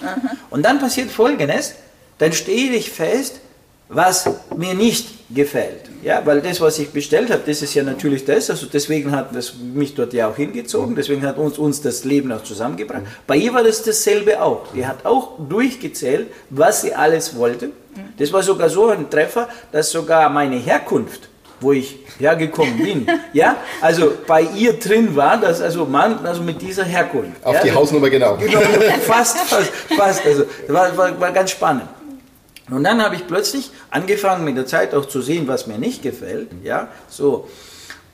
Speaker 2: Und dann passiert Folgendes, dann stehe ich fest, was mir nicht gefällt. Ja, weil das, was ich bestellt habe, das ist ja natürlich das. Also deswegen hat das mich dort ja auch hingezogen. Mhm. Deswegen hat uns, uns das Leben auch zusammengebracht. Bei ihr war das dasselbe auch. Die hat auch durchgezählt, was sie alles wollte. Mhm. Das war sogar so ein Treffer, dass sogar meine Herkunft, wo ich hergekommen bin, ja, also bei ihr drin war, dass also Mann, also mit dieser Herkunft.
Speaker 4: Auf
Speaker 2: ja,
Speaker 4: die Hausnummer genau. genau
Speaker 2: fast, fast, fast. Also war, war, war ganz spannend. Und dann habe ich plötzlich angefangen mit der Zeit auch zu sehen, was mir nicht gefällt. Ja, so.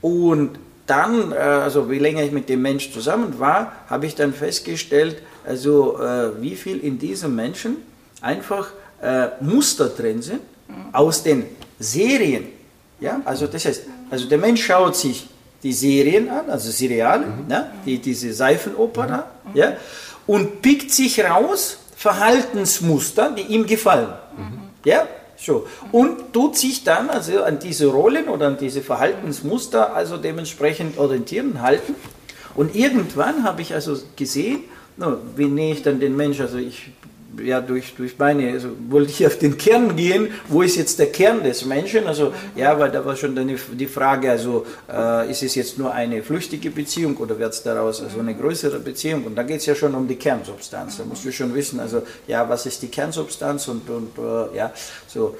Speaker 2: Und dann, äh, also wie länger ich mit dem Mensch zusammen war, habe ich dann festgestellt, also äh, wie viel in diesem Menschen einfach äh, Muster drin sind aus den Serien. Ja, also das heißt, also der Mensch schaut sich die Serien an, also Seriale, mhm. ja, die, diese Seifenoper da, ja, und pickt sich raus, Verhaltensmuster, die ihm gefallen. Mhm. Ja, so. Und tut sich dann also an diese Rollen oder an diese Verhaltensmuster also dementsprechend orientieren, halten. Und irgendwann habe ich also gesehen, wie nähe ich dann den Mensch, also ich ja, durch, durch meine, also wollte ich auf den Kern gehen, wo ist jetzt der Kern des Menschen? Also, ja, weil da war schon dann die Frage, also, äh, ist es jetzt nur eine flüchtige Beziehung oder wird es daraus also eine größere Beziehung? Und da geht es ja schon um die Kernsubstanz. Da musst du schon wissen, also, ja, was ist die Kernsubstanz und, und äh, ja, so.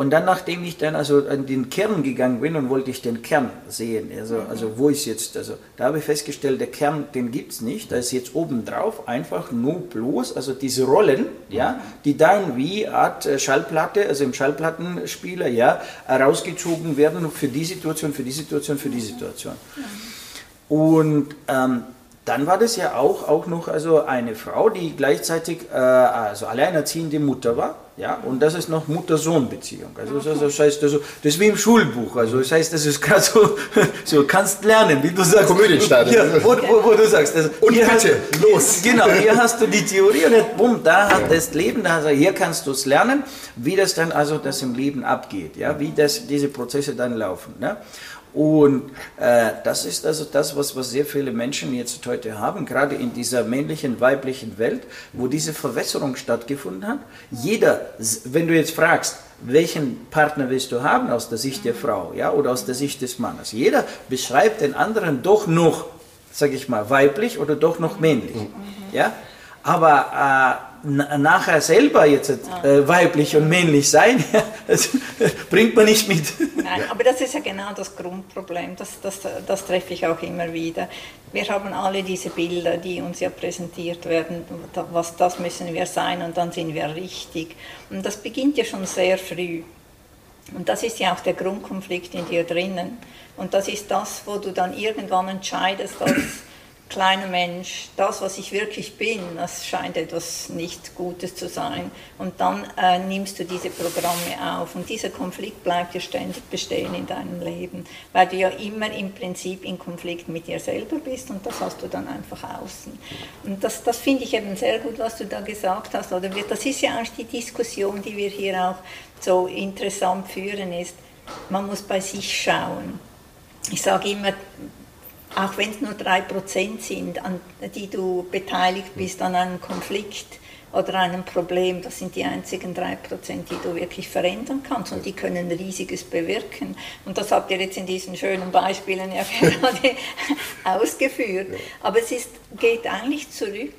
Speaker 2: Und dann, nachdem ich dann also an den Kern gegangen bin und wollte ich den Kern sehen, also, also wo ist jetzt, also da habe ich festgestellt, der Kern, den gibt es nicht, da ist jetzt obendrauf einfach nur bloß, also diese Rollen, ja, die dann wie Art äh, Schallplatte, also im Schallplattenspieler, ja, herausgezogen werden für die Situation, für die Situation, für die Situation. Und ähm, dann war das ja auch, auch noch also eine Frau, die gleichzeitig äh, also alleinerziehende Mutter war. Ja, und das ist noch Mutter-Sohn-Beziehung. Also das, das heißt, also, das ist wie im Schulbuch. Also das heißt, das ist gerade so, so kannst lernen, wie du sagst.
Speaker 4: Komödienstart.
Speaker 2: Ja, wo, wo, wo, du sagst. Also,
Speaker 4: und bitte,
Speaker 2: hast,
Speaker 4: los.
Speaker 2: Genau, hier hast du die Theorie und jetzt, bumm, da hat das Leben, da, also hier kannst du es lernen, wie das dann also das im Leben abgeht, ja, wie das, diese Prozesse dann laufen. Ne? Und äh, das ist also das, was, was sehr viele Menschen jetzt heute haben, gerade in dieser männlichen, weiblichen Welt, wo diese Verwässerung stattgefunden hat. Jeder, wenn du jetzt fragst, welchen Partner willst du haben aus der Sicht der Frau ja, oder aus der Sicht des Mannes, jeder beschreibt den anderen doch noch, sage ich mal, weiblich oder doch noch männlich. Ja? Aber äh, nachher selber jetzt äh, weiblich und männlich sein, das bringt man nicht mit.
Speaker 3: Nein, aber das ist ja genau das Grundproblem, das, das, das treffe ich auch immer wieder. Wir haben alle diese Bilder, die uns ja präsentiert werden, was das müssen wir sein und dann sind wir richtig. Und das beginnt ja schon sehr früh. Und das ist ja auch der Grundkonflikt in dir drinnen. Und das ist das, wo du dann irgendwann entscheidest, dass kleiner Mensch, das, was ich wirklich bin, das scheint etwas nicht Gutes zu sein. Und dann äh, nimmst du diese Programme auf. Und dieser Konflikt bleibt ja ständig bestehen in deinem Leben, weil du ja immer im Prinzip in Konflikt mit dir selber bist und das hast du dann einfach außen. Und das, das finde ich eben sehr gut, was du da gesagt hast. Oder das ist ja auch die Diskussion, die wir hier auch so interessant führen, ist, man muss bei sich schauen. Ich sage immer, auch wenn es nur drei Prozent sind, an die du beteiligt bist an einem Konflikt oder einem Problem, das sind die einzigen drei Prozent, die du wirklich verändern kannst und die können Riesiges bewirken. Und das habt ihr jetzt in diesen schönen Beispielen ja gerade ausgeführt. Aber es ist, geht eigentlich zurück,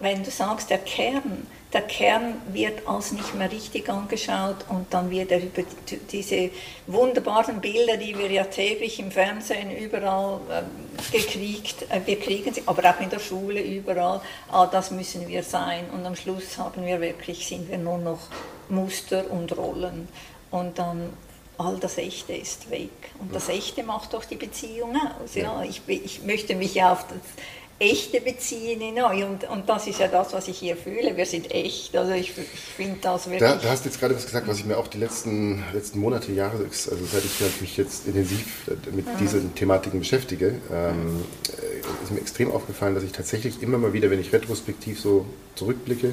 Speaker 3: wenn du sagst, der Kern, der Kern wird als nicht mehr richtig angeschaut und dann wird er über diese wunderbaren Bilder, die wir ja täglich im Fernsehen überall äh, gekriegt, äh, wir kriegen sie, aber auch in der Schule überall, ah, das müssen wir sein und am Schluss haben wir wirklich, sind wir nur noch Muster und Rollen und dann all das Echte ist weg. Und das Echte macht doch die Beziehung aus. Ja, ich, ich möchte mich ja auf das echte beziehen in euch. Und, und das ist ja das, was ich hier fühle. Wir sind echt. Also ich, ich finde das wirklich.
Speaker 4: Da, da, hast du jetzt gerade was gesagt, was ich mir auch die letzten, letzten Monate, Jahre, also seit ich mich jetzt intensiv mit mhm. diesen Thematiken beschäftige, ähm, ist mir extrem aufgefallen, dass ich tatsächlich immer mal wieder, wenn ich retrospektiv so zurückblicke,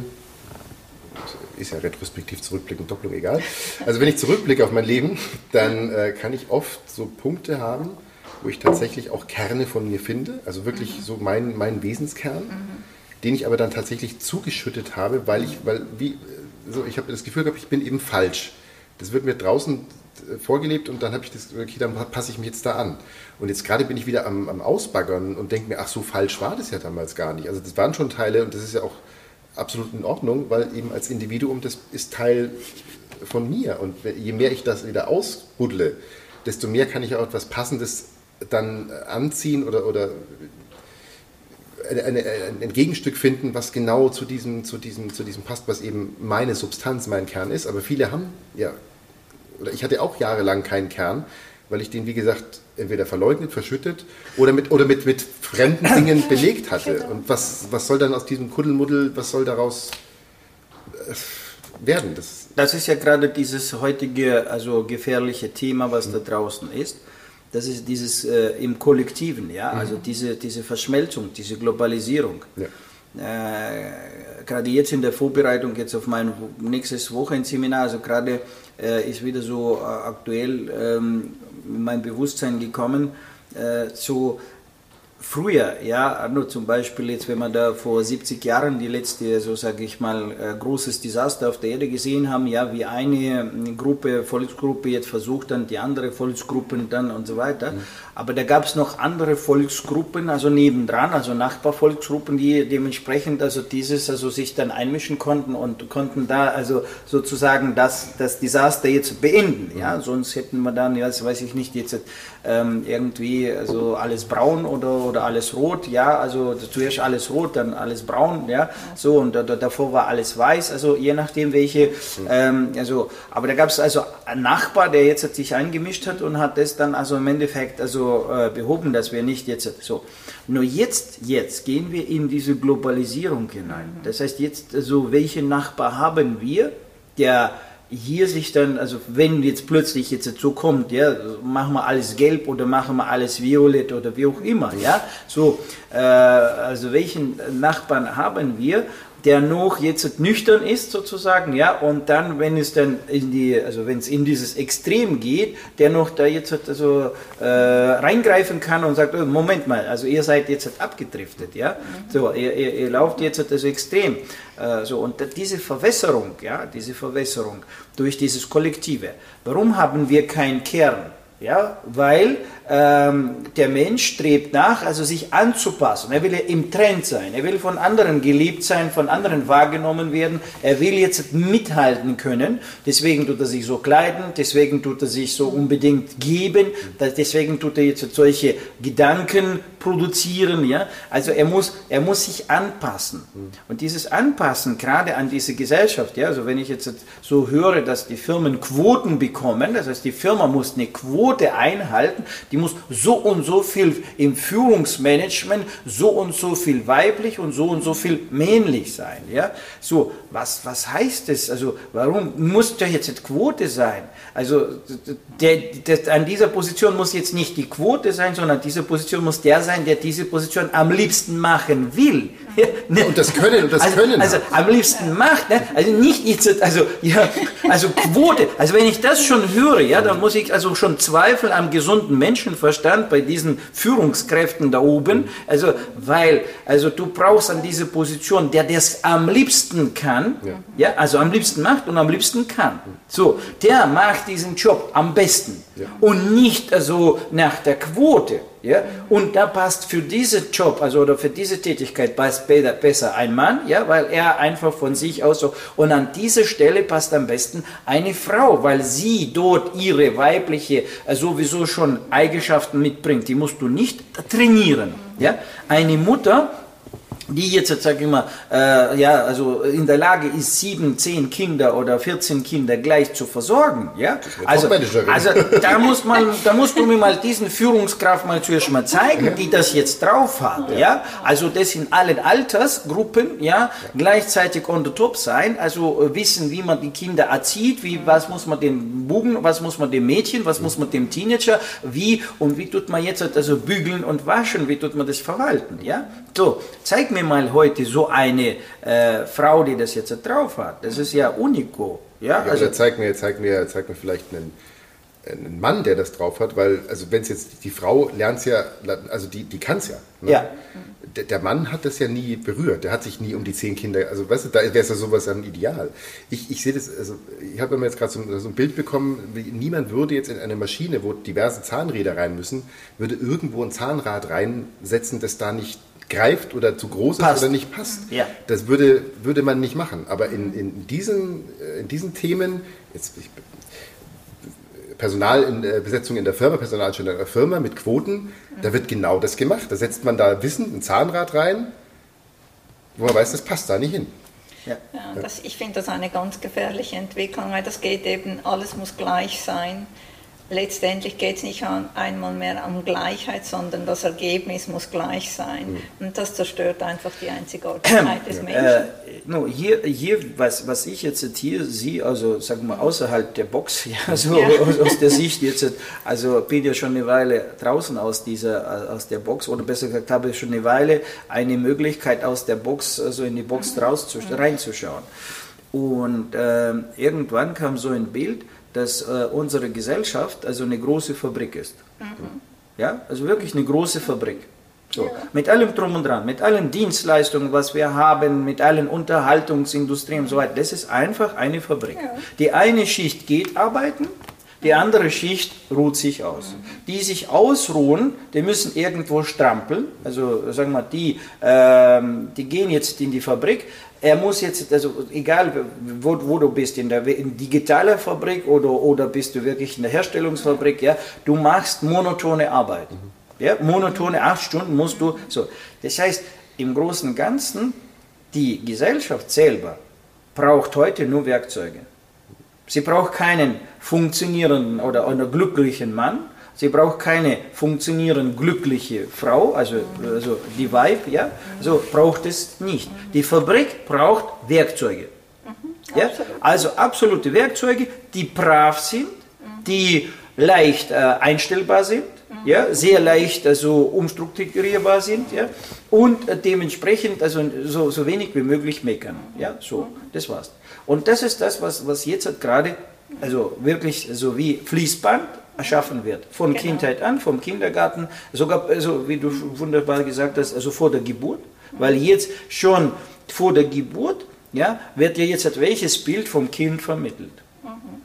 Speaker 4: ist ja retrospektiv zurückblicken, Doppelung egal. Also wenn ich zurückblicke auf mein Leben, dann äh, kann ich oft so Punkte haben, wo ich tatsächlich auch Kerne von mir finde, also wirklich mhm. so mein, mein Wesenskern, mhm. den ich aber dann tatsächlich zugeschüttet habe, weil ich, weil wie, so, ich habe das Gefühl gehabt, ich bin eben falsch. Das wird mir draußen äh, vorgelebt und dann habe ich das, okay, dann passe ich mich jetzt da an. Und jetzt gerade bin ich wieder am, am Ausbaggern und denke mir, ach so falsch war das ja damals gar nicht. Also das waren schon Teile und das ist ja auch absolut in Ordnung, weil eben als Individuum das ist Teil von mir und je mehr ich das wieder ausbuddle, desto mehr kann ich auch etwas Passendes dann anziehen oder, oder eine, eine, ein Gegenstück finden, was genau zu diesem, zu, diesem, zu diesem passt, was eben meine Substanz, mein Kern ist. Aber viele haben, ja, oder ich hatte auch jahrelang keinen Kern, weil ich den, wie gesagt, entweder verleugnet, verschüttet oder mit, oder mit, mit fremden Dingen belegt hatte. Genau. Und was, was soll dann aus diesem Kuddelmuddel, was soll daraus äh, werden?
Speaker 2: Das, das ist ja gerade dieses heutige, also gefährliche Thema, was da draußen ist das ist dieses äh, im Kollektiven, ja, mhm. also diese, diese Verschmelzung, diese Globalisierung. Ja. Äh, gerade jetzt in der Vorbereitung jetzt auf mein nächstes Wochenseminar, also gerade äh, ist wieder so äh, aktuell ähm, mein Bewusstsein gekommen, äh, zu früher, ja, nur zum Beispiel jetzt, wenn man da vor 70 Jahren die letzte, so sage ich mal, äh, großes Desaster auf der Erde gesehen haben, ja, wie eine Gruppe, Volksgruppe jetzt versucht dann die andere Volksgruppen dann und so weiter. Mhm. Aber da gab es noch andere Volksgruppen, also nebendran, also Nachbarvolksgruppen, die dementsprechend also dieses, also sich dann einmischen konnten und konnten da also sozusagen das, das Desaster jetzt beenden, ja, mhm. sonst hätten wir dann, ja, das weiß ich nicht, jetzt ähm, irgendwie also alles braun oder oder alles rot, ja, also zuerst alles rot, dann alles braun, ja, so und da, davor war alles weiß, also je nachdem welche, ähm, also, aber da gab es also einen Nachbar, der jetzt sich eingemischt hat und hat das dann also im Endeffekt also äh, behoben, dass wir nicht jetzt so. Nur jetzt, jetzt gehen wir in diese Globalisierung hinein. Das heißt jetzt, also welche Nachbar haben wir, der hier sich dann, also wenn jetzt plötzlich jetzt so kommt, ja, machen wir alles gelb oder machen wir alles violett oder wie auch immer, ja, so, äh, also welchen Nachbarn haben wir der noch jetzt nüchtern ist sozusagen, ja, und dann, wenn es dann in die, also wenn es in dieses Extrem geht, der noch da jetzt also äh, reingreifen kann und sagt, oh, Moment mal, also ihr seid jetzt abgedriftet, ja, mhm. so, ihr, ihr, ihr lauft jetzt also extrem, äh, so, und diese Verwässerung, ja, diese Verwässerung durch dieses Kollektive, warum haben wir keinen Kern? Ja, weil ähm, der Mensch strebt nach, also sich anzupassen. Er will ja im Trend sein. Er will von anderen geliebt sein, von anderen wahrgenommen werden. Er will jetzt mithalten können. Deswegen tut er sich so kleiden, deswegen tut er sich so unbedingt geben, deswegen tut er jetzt solche Gedanken produzieren. Ja? Also er muss, er muss sich anpassen. Und dieses Anpassen, gerade an diese Gesellschaft, ja, also wenn ich jetzt so höre, dass die Firmen Quoten bekommen, das heißt, die Firma muss eine Quote einhalten, die muss so und so viel im Führungsmanagement, so und so viel weiblich und so und so viel männlich sein. Ja? So, was, was heißt das? Also, warum muss da jetzt eine Quote sein? Also, der, der, an dieser Position muss jetzt nicht die Quote sein, sondern diese Position muss der sein, der diese Position am liebsten machen will.
Speaker 4: Ja, ne? Und das Können, und das
Speaker 2: also,
Speaker 4: Können.
Speaker 2: Also, am liebsten macht, ne? also nicht jetzt, also, ja, also Quote, also wenn ich das schon höre, ja, dann muss ich also schon Zweifel am gesunden Menschenverstand bei diesen Führungskräften da oben, also, weil, also du brauchst an diese Position, der das am liebsten kann, ja. ja, also am liebsten macht und am liebsten kann. So, der macht diesen Job am besten ja. und nicht also nach der Quote. Ja? Und da passt für diesen Job, also oder für diese Tätigkeit passt besser ein Mann, ja, weil er einfach von sich aus so. Und an dieser Stelle passt am besten eine Frau, weil sie dort ihre weibliche äh, sowieso schon Eigenschaften mitbringt. Die musst du nicht trainieren. Ja? Eine Mutter die jetzt, sag ich mal, äh, ja, also in der Lage ist, sieben, zehn Kinder oder 14 Kinder gleich zu versorgen, ja, also, also da muss man, da musst du mir mal diesen Führungskraft mal zuerst mal zeigen, die das jetzt drauf hat, ja, also das in allen Altersgruppen, ja, gleichzeitig on the top sein, also äh, wissen, wie man die Kinder erzieht, wie, was muss man dem Buben, was muss man dem Mädchen, was muss man dem Teenager, wie und wie tut man jetzt also bügeln und waschen, wie tut man das verwalten, ja, so, zeig mir mal heute so eine äh, Frau, die das jetzt drauf hat. Das ist ja unico. Ja,
Speaker 4: ja also zeig mir, zeig mir, zeig mir vielleicht einen, einen Mann, der das drauf hat, weil, also wenn es jetzt, die Frau lernt es ja, also die, die kann es ja.
Speaker 2: Ne? Ja.
Speaker 4: Der, der, Mann hat das ja nie berührt, der hat sich nie um die zehn Kinder, also weißt du, da wäre es ja sowas ein Ideal. Ich, ich sehe das, also ich habe mir jetzt gerade so, so, ein Bild bekommen, wie, niemand würde jetzt in eine Maschine, wo diverse Zahnräder rein müssen, würde irgendwo ein Zahnrad reinsetzen, das da nicht greift oder zu groß passt. ist oder nicht passt.
Speaker 2: Ja.
Speaker 4: Das würde, würde man nicht machen. Aber in, in, diesen, äh, in diesen Themen, jetzt, ich, Personalbesetzung äh, in der Firma, Personalstellung in der Firma mit Quoten, da wird genau das gemacht. Da setzt man da Wissen, ein Zahnrad rein, wo man weiß, das passt da nicht hin.
Speaker 3: Ja. ja das, ich finde das eine ganz gefährliche Entwicklung, weil das geht eben, alles muss gleich sein letztendlich geht es nicht an, einmal mehr um Gleichheit, sondern das Ergebnis muss gleich sein. Mhm. Und das zerstört einfach die Einzigartigkeit des Menschen. Äh,
Speaker 2: no, hier, hier was, was ich jetzt hier sehe, also sagen wir außerhalb der Box, ja, so ja. Aus, aus, der Sicht jetzt, also bin ja schon eine Weile draußen aus dieser, aus der Box, oder besser gesagt, habe ich schon eine Weile eine Möglichkeit aus der Box, also in die Box mhm. raus zu, mhm. reinzuschauen. Und äh, irgendwann kam so ein Bild, dass äh, unsere Gesellschaft also eine große Fabrik ist. Mhm. Ja, also wirklich eine große Fabrik. So, ja. Mit allem Drum und Dran, mit allen Dienstleistungen, was wir haben, mit allen Unterhaltungsindustrien und so weiter. Das ist einfach eine Fabrik. Ja. Die eine Schicht geht arbeiten, die andere Schicht ruht sich aus. Mhm. Die sich ausruhen, die müssen irgendwo strampeln. Also sagen wir, die, ähm, die gehen jetzt in die Fabrik, er muss jetzt, also egal wo, wo du bist, in der in digitaler Fabrik oder, oder bist du wirklich in der Herstellungsfabrik, ja, du machst monotone Arbeit. Mhm. Ja, monotone acht Stunden musst du, so. Das heißt, im Großen und Ganzen, die Gesellschaft selber braucht heute nur Werkzeuge. Sie braucht keinen funktionierenden oder, oder glücklichen Mann, Sie braucht keine funktionierende, glückliche Frau, also, also die Weib, ja, so braucht es nicht. Die Fabrik braucht Werkzeuge. Mhm, ja? Also absolute Werkzeuge, die brav sind, die leicht äh, einstellbar sind, mhm. ja, sehr leicht also umstrukturierbar sind ja, und äh, dementsprechend also so, so wenig wie möglich meckern. Ja, so, das war's. Und das ist das, was, was jetzt halt gerade also wirklich so wie Fließband erschaffen wird. Von genau. Kindheit an, vom Kindergarten, sogar, also wie du wunderbar gesagt hast, also vor der Geburt. Weil jetzt schon vor der Geburt ja, wird ja jetzt welches Bild vom Kind vermittelt. Mhm.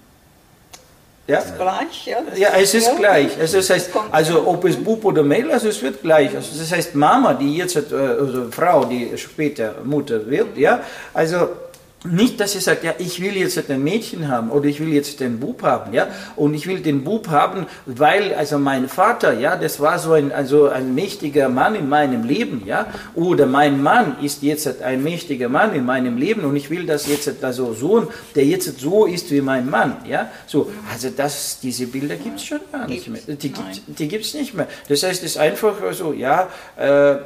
Speaker 2: Ja?
Speaker 3: ist gleich, ja.
Speaker 2: Ja, es ist ja. gleich. Also, das heißt, also ob es Bub oder Mädel, also es wird gleich. Also das heißt, Mama, die jetzt, äh, also Frau, die später Mutter wird, ja, also nicht, dass ihr sagt, ja, ich will jetzt ein Mädchen haben oder ich will jetzt den Bub haben, ja, und ich will den Bub haben, weil, also mein Vater, ja, das war so ein, also ein mächtiger Mann in meinem Leben, ja, oder mein Mann ist jetzt ein mächtiger Mann in meinem Leben und ich will, dass jetzt also Sohn, der jetzt so ist wie mein Mann, ja, so, also das, diese Bilder gibt es schon gar nicht mehr, die, die gibt es nicht mehr. Das heißt, es ist einfach so, ja, äh,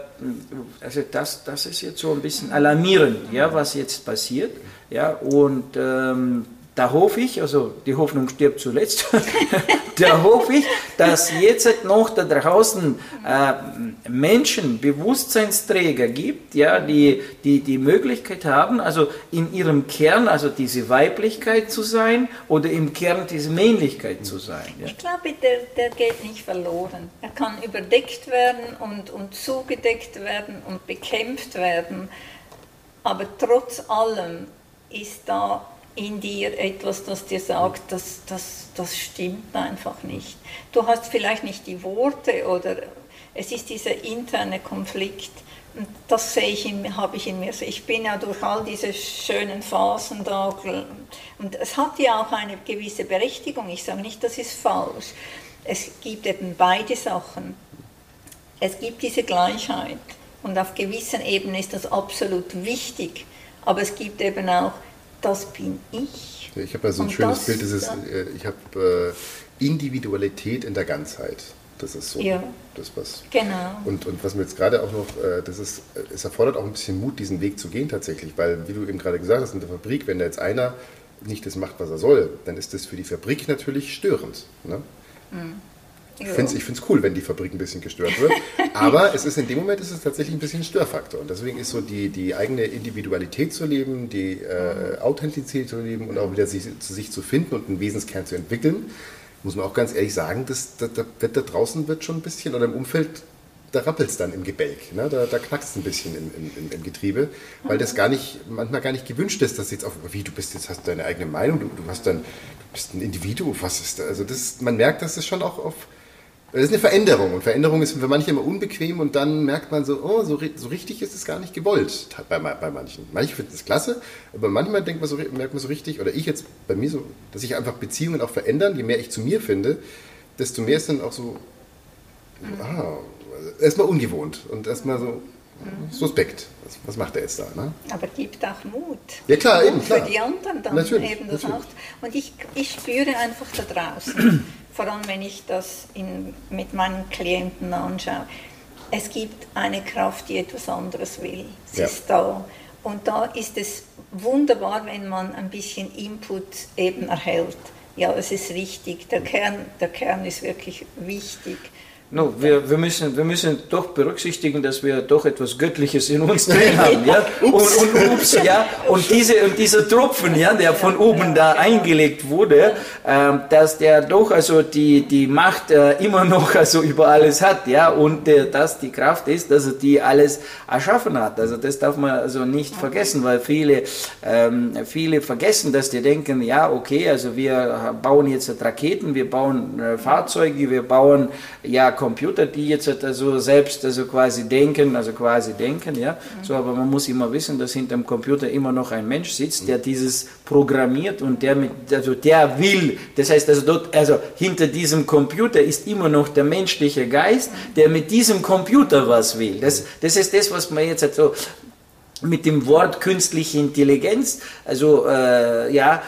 Speaker 2: also das, das ist jetzt so ein bisschen alarmierend, ja, was jetzt passiert. Ja, und ähm, da hoffe ich, also die Hoffnung stirbt zuletzt, da hoffe ich, dass jetzt noch da draußen äh, Menschen, Bewusstseinsträger gibt, ja, die, die die Möglichkeit haben, also in ihrem Kern, also diese Weiblichkeit zu sein oder im Kern diese Männlichkeit zu sein.
Speaker 3: Ja. Ich glaube, der, der geht nicht verloren. Er kann überdeckt werden und, und zugedeckt werden und bekämpft werden, aber trotz allem ist da in dir etwas, das dir sagt, das, das, das stimmt einfach nicht. Du hast vielleicht nicht die Worte oder es ist dieser interne Konflikt. Und das sehe ich habe ich in mir. Ich bin ja durch all diese schönen Phasen da. Und es hat ja auch eine gewisse Berechtigung. Ich sage nicht, das ist falsch. Es gibt eben beide Sachen. Es gibt diese Gleichheit. Und auf gewissen Ebenen ist das absolut wichtig. Aber es gibt eben auch das bin ich.
Speaker 4: Ich habe ja so ein und schönes das, Bild, das ist, äh, ich habe äh, Individualität in der Ganzheit. Das ist so
Speaker 3: ja.
Speaker 4: das, was.
Speaker 3: Genau.
Speaker 4: Und, und was mir jetzt gerade auch noch, äh, das ist, es erfordert auch ein bisschen Mut, diesen Weg zu gehen tatsächlich, weil, wie du eben gerade gesagt hast, in der Fabrik, wenn da jetzt einer nicht das macht, was er soll, dann ist das für die Fabrik natürlich störend. Ne? Mhm. Ich finde es cool, wenn die Fabrik ein bisschen gestört wird. Aber es ist in dem Moment ist es tatsächlich ein bisschen ein Störfaktor. Und deswegen ist so die, die eigene Individualität zu leben, die äh, Authentizität zu leben und auch wieder sich, zu sich zu finden und einen Wesenskern zu entwickeln, muss man auch ganz ehrlich sagen, das, da, da, da draußen wird schon ein bisschen oder im Umfeld da rappelt es dann im Gebälk, ne? da, da knackst es ein bisschen im, im, im, Getriebe, weil das gar nicht, manchmal gar nicht gewünscht ist, dass jetzt auf, wie du bist jetzt, hast deine eigene Meinung, du, du hast dann, du bist ein Individuum, was ist da? Also das, man merkt, dass es schon auch auf, das ist eine Veränderung und Veränderung ist für manche immer unbequem und dann merkt man so, oh, so, so richtig ist es gar nicht gewollt bei, bei manchen. Manche finden es klasse, aber manchmal denkt man so, merkt man so richtig, oder ich jetzt bei mir so, dass sich einfach Beziehungen auch verändern. Je mehr ich zu mir finde, desto mehr ist dann auch so, ah, erstmal ungewohnt und erstmal so suspekt. Was, was, macht er jetzt da? Ne?
Speaker 3: Aber gibt auch Mut.
Speaker 4: Ja klar, eben
Speaker 3: klar. Für die anderen dann natürlich, eben das natürlich. auch. Und ich, ich spüre einfach da draußen, vor allem wenn ich das in, mit meinen Klienten anschaue, es gibt eine Kraft, die etwas anderes will. Sie ja. ist da. Und da ist es wunderbar, wenn man ein bisschen Input eben erhält. Ja, es ist richtig. Der Kern, der Kern ist wirklich wichtig.
Speaker 2: No, wir, wir, müssen, wir müssen doch berücksichtigen, dass wir doch etwas Göttliches in uns drin haben. Ja? Und, und, ups, ja? und, diese, und dieser Tropfen, ja, der von oben da eingelegt wurde, äh, dass der doch also die, die Macht äh, immer noch also über alles hat ja? und äh, dass die Kraft ist, dass er die alles erschaffen hat. Also das darf man also nicht vergessen, weil viele, ähm, viele vergessen, dass die denken, ja okay, also wir bauen jetzt Raketen, wir bauen äh, Fahrzeuge, wir bauen ja Computer, die jetzt also selbst also quasi denken, also quasi denken, ja. Mhm. So, aber man muss immer wissen, dass hinter dem Computer immer noch ein Mensch sitzt, der dieses programmiert und der mit, also der will. Das heißt also dort, also hinter diesem Computer ist immer noch der menschliche Geist, der mit diesem Computer was will. Das, das ist das, was man jetzt halt so mit dem Wort künstliche Intelligenz, also äh, ja,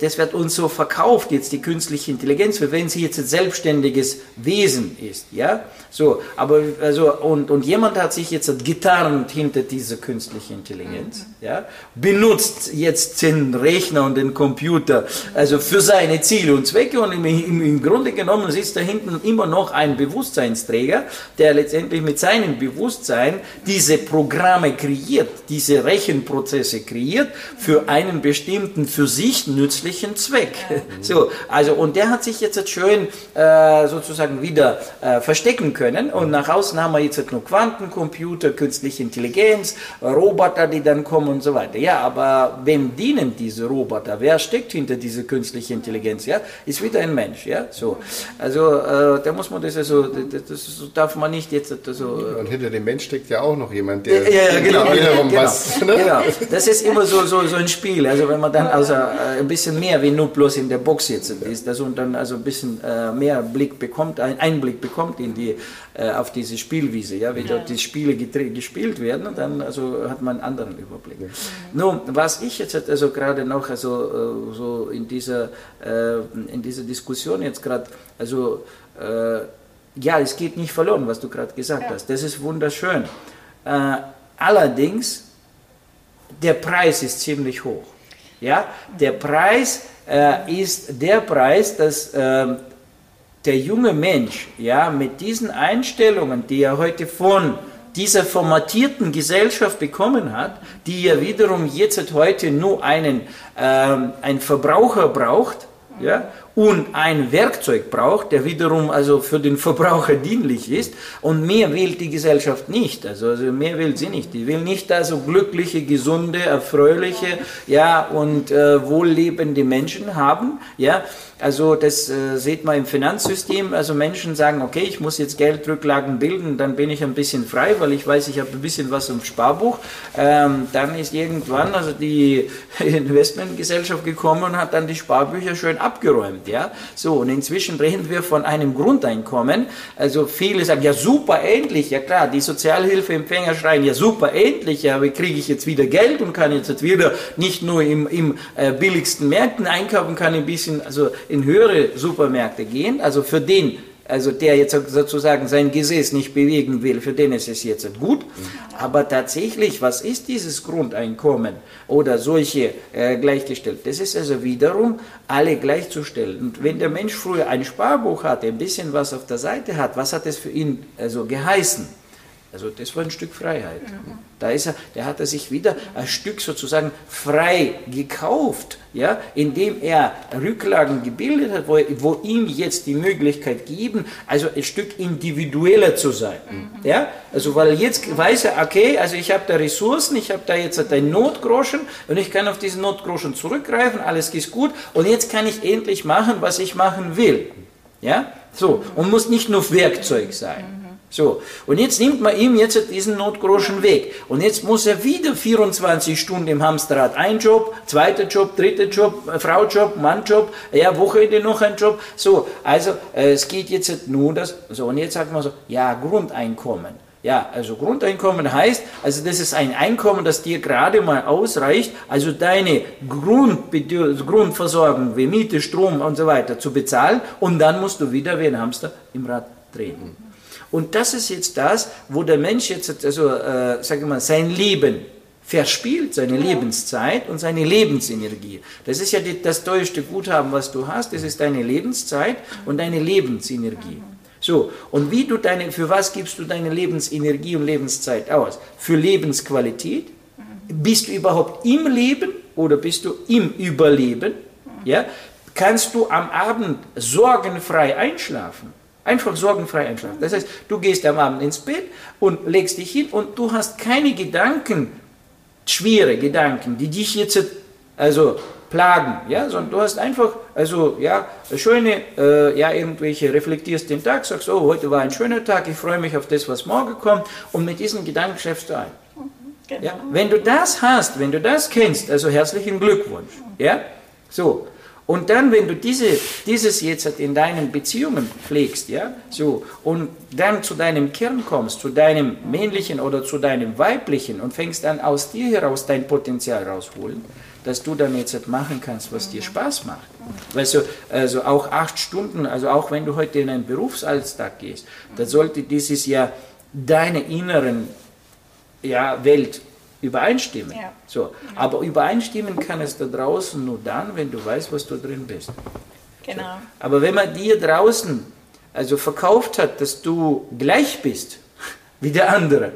Speaker 2: das wird uns so verkauft jetzt die künstliche Intelligenz, wenn sie jetzt ein selbstständiges Wesen ist, ja, so, aber also und und jemand hat sich jetzt getarnt hinter dieser künstlichen Intelligenz, mhm. ja, benutzt jetzt den Rechner und den Computer, also für seine Ziele und Zwecke und im, im, im Grunde genommen sitzt da hinten immer noch ein Bewusstseinsträger, der letztendlich mit seinem Bewusstsein diese Programme kreiert diese Rechenprozesse kreiert für einen bestimmten für sich nützlichen Zweck. So, also und der hat sich jetzt schön äh, sozusagen wieder äh, verstecken können und nach außen haben wir jetzt nur Quantencomputer, künstliche Intelligenz, Roboter, die dann kommen und so weiter. Ja, aber wem dienen diese Roboter? Wer steckt hinter dieser künstlichen Intelligenz? Ja, ist wieder ein Mensch. Ja, so. Also äh, da muss man das also, das, das darf man nicht jetzt so.
Speaker 4: und hinter dem Mensch steckt ja auch noch jemand, der
Speaker 2: ja, ja, genau, wiederum genau. was. Ne? Genau. Das ist immer so, so, so ein Spiel. Also wenn man dann also äh, ein bisschen mehr wie nur bloß in der Box jetzt ist, dass man dann also ein bisschen äh, mehr Blick bekommt, einen Einblick bekommt in die, äh, auf diese Spielwiese, ja, wie ja. dort die Spiele gespielt werden, und dann also hat man einen anderen Überblick. Ja. Nun, was ich jetzt also gerade noch also so in dieser in dieser Diskussion jetzt gerade also ja, es geht nicht verloren, was du gerade gesagt ja. hast. Das ist wunderschön. Äh, allerdings der Preis ist ziemlich hoch. Ja? Der Preis äh, ist der Preis, dass äh, der junge Mensch ja, mit diesen Einstellungen, die er heute von dieser formatierten Gesellschaft bekommen hat, die ja wiederum jetzt heute nur einen, ähm, einen Verbraucher braucht, ja, und ein Werkzeug braucht, der wiederum also für den Verbraucher dienlich ist und mehr will die Gesellschaft nicht, also, also mehr will sie nicht. Die will nicht also glückliche, gesunde, erfreuliche, ja und äh, wohllebende Menschen haben, ja. Also das äh, sieht man im Finanzsystem. Also Menschen sagen, okay, ich muss jetzt Geldrücklagen bilden, dann bin ich ein bisschen frei, weil ich weiß, ich habe ein bisschen was im Sparbuch. Ähm, dann ist irgendwann also die Investmentgesellschaft gekommen und hat dann die Sparbücher schön abgeräumt. Ja, so und inzwischen reden wir von einem Grundeinkommen. Also viele sagen, ja super, endlich, ja klar, die Sozialhilfeempfänger schreien, ja super, endlich, ja, kriege ich jetzt wieder Geld und kann jetzt wieder nicht nur im, im äh, billigsten Märkten einkaufen, kann ein bisschen also in höhere Supermärkte gehen. Also für den also der jetzt sozusagen sein Gesäß nicht bewegen will, für den ist es jetzt gut. Aber tatsächlich, was ist dieses Grundeinkommen oder solche äh, gleichgestellt? Das ist also wiederum alle gleichzustellen. Und wenn der Mensch früher ein Sparbuch hatte, ein bisschen was auf der Seite hat, was hat es für ihn also geheißen? Also das war ein Stück Freiheit. Mhm. Da ist er, der hat er sich wieder ein Stück sozusagen frei gekauft, ja, indem er Rücklagen gebildet hat, wo, wo ihm jetzt die Möglichkeit geben, also ein Stück individueller zu sein. Mhm. Ja? Also weil jetzt weiß er, okay, also ich habe da Ressourcen, ich habe da jetzt einen Notgroschen und ich kann auf diesen Notgroschen zurückgreifen, alles ist gut und jetzt kann ich endlich machen, was ich machen will. Ja? So, und muss nicht nur Werkzeug sein. So, und jetzt nimmt man ihm jetzt diesen Notgroschen weg. Und jetzt muss er wieder 24 Stunden im Hamsterrad. Ein Job, zweiter Job, dritter Job, äh, Fraujob, Mannjob, ja, Wochenende noch ein Job. So, also äh, es geht jetzt nur das, so, und jetzt sagt man so, ja, Grundeinkommen. Ja, also Grundeinkommen heißt, also das ist ein Einkommen, das dir gerade mal ausreicht, also deine Grundversorgung wie Miete, Strom und so weiter zu bezahlen und dann musst du wieder wie ein Hamster im Rad drehen. Und das ist jetzt das, wo der Mensch jetzt, also, äh, sage ich mal, sein Leben verspielt, seine ja. Lebenszeit und seine Lebensenergie. Das ist ja die, das teuerste Guthaben, was du hast, das ist deine Lebenszeit und deine Lebensenergie. So, und wie du deine, für was gibst du deine Lebensenergie und Lebenszeit aus? Für Lebensqualität? Bist du überhaupt im Leben oder bist du im Überleben? Ja? Kannst du am Abend sorgenfrei einschlafen? Einfach sorgenfrei einschlafen. Das heißt, du gehst am Abend ins Bett und legst dich hin und du hast keine Gedanken, schwere Gedanken, die dich jetzt also plagen, ja, sondern du hast einfach, also ja, schöne, äh, ja, irgendwelche, reflektierst den Tag, sagst, oh, heute war ein schöner Tag, ich freue mich auf das, was morgen kommt und mit diesen Gedanken schläfst du ein. Genau. Ja? Wenn du das hast, wenn du das kennst, also herzlichen Glückwunsch, ja, so, und dann, wenn du diese, dieses jetzt in deinen Beziehungen pflegst, ja, so, und dann zu deinem Kern kommst, zu deinem männlichen oder zu deinem weiblichen und fängst an aus dir heraus dein Potenzial rausholen, dass du dann jetzt machen kannst, was dir Spaß macht. Weißt du, also auch acht Stunden, also auch wenn du heute in einen Berufsalltag gehst, da sollte dieses ja deine inneren ja, Welt übereinstimmen. Ja. So. Aber übereinstimmen kann es da draußen nur dann, wenn du weißt, was du drin bist. Genau. So. Aber wenn man dir draußen also verkauft hat, dass du gleich bist wie der andere,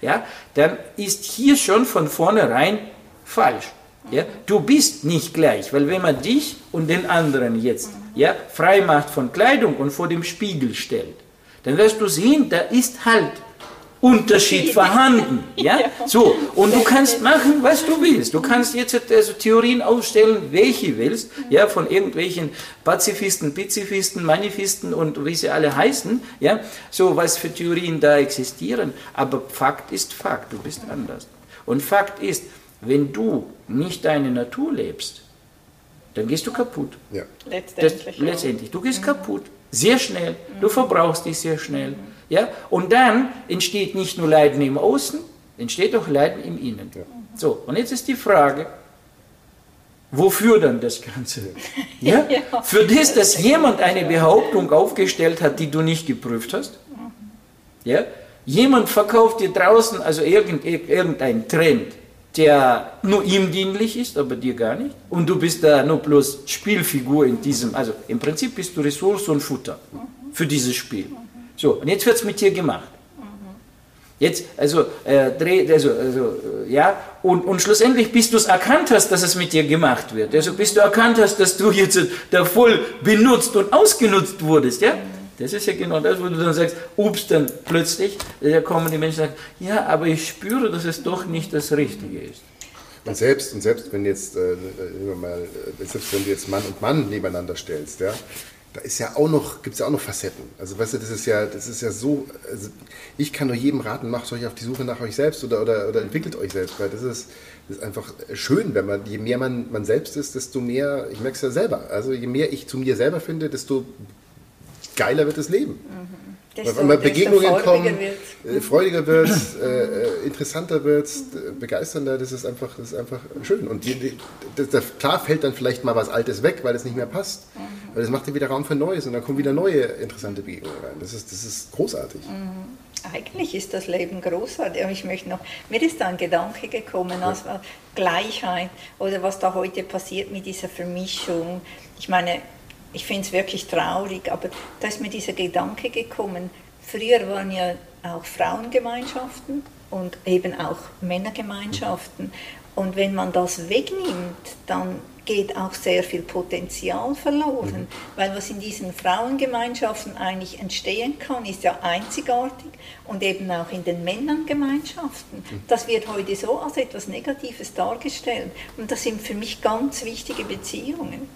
Speaker 2: ja, dann ist hier schon von vornherein falsch. Ja? Du bist nicht gleich, weil wenn man dich und den anderen jetzt ja, frei macht von Kleidung und vor dem Spiegel stellt, dann wirst du sehen, da ist halt Unterschied vorhanden. Ja? So, und du kannst machen, was du willst. Du kannst jetzt also Theorien aufstellen, welche willst, ja, von irgendwelchen Pazifisten, Pazifisten, Manifisten und wie sie alle heißen, ja, so was für Theorien da existieren. Aber Fakt ist Fakt, du bist anders. Und Fakt ist, wenn du nicht deine Natur lebst, dann gehst du kaputt. Ja. Letztendlich. Das, letztendlich. Du gehst mhm. kaputt. Sehr schnell. Du verbrauchst dich sehr schnell. Mhm. Ja? Und dann entsteht nicht nur Leiden im Außen, entsteht auch Leiden im Innen. Ja. So, und jetzt ist die Frage, wofür dann das Ganze? Ja? ja? Für das, dass jemand eine Behauptung aufgestellt hat, die du nicht geprüft hast? Ja? Jemand verkauft dir draußen also irgendein Trend, der nur ihm dienlich ist, aber dir gar nicht. Und du bist da nur bloß Spielfigur in diesem, also im Prinzip bist du Ressource und Futter für dieses Spiel. So, und jetzt wird es mit dir gemacht. Jetzt, also, äh, dreh, also, also äh, ja, und, und schlussendlich, bis du es erkannt hast, dass es mit dir gemacht wird, also bis du erkannt hast, dass du jetzt da voll benutzt und ausgenutzt wurdest, ja, das ist ja genau das, wo du dann sagst, ups, dann plötzlich, da kommen die Menschen und sagen, ja, aber ich spüre, dass es doch nicht das Richtige ist.
Speaker 4: Und selbst, und selbst wenn jetzt, äh, mal, äh, selbst wenn du jetzt Mann und Mann nebeneinander stellst, ja, da ist ja auch noch, gibt es ja auch noch Facetten. Also weißt du, das ist ja, das ist ja so, also ich kann nur jedem raten, macht euch auf die Suche nach euch selbst oder, oder, oder entwickelt euch selbst, weil das ist, das ist einfach schön, wenn man, je mehr man, man selbst ist, desto mehr, ich merke es ja selber, also je mehr ich zu mir selber finde, desto geiler wird das Leben. Mhm. Desto, wenn man Begegnungen kommen, wird. Äh, freudiger wird, äh, äh, interessanter wird, begeisternder, das ist einfach, das ist einfach schön. Und die, die, das, klar fällt dann vielleicht mal was Altes weg, weil es nicht mehr passt. Mhm. Aber das macht ja wieder Raum für Neues und dann kommen wieder neue interessante Begegnungen rein. Das ist, das ist großartig.
Speaker 3: Mhm. Eigentlich ist das Leben großartig. Aber ich möchte noch, mir ist da ein Gedanke gekommen, also Gleichheit oder was da heute passiert mit dieser Vermischung. Ich meine, ich finde es wirklich traurig, aber da ist mir dieser Gedanke gekommen. Früher waren ja auch Frauengemeinschaften und eben auch Männergemeinschaften. Und wenn man das wegnimmt, dann geht auch sehr viel Potenzial verloren, mhm. weil was in diesen Frauengemeinschaften eigentlich entstehen kann, ist ja einzigartig und eben auch in den Männerngemeinschaften. Mhm. Das wird heute so als etwas Negatives dargestellt und das sind für mich ganz wichtige Beziehungen.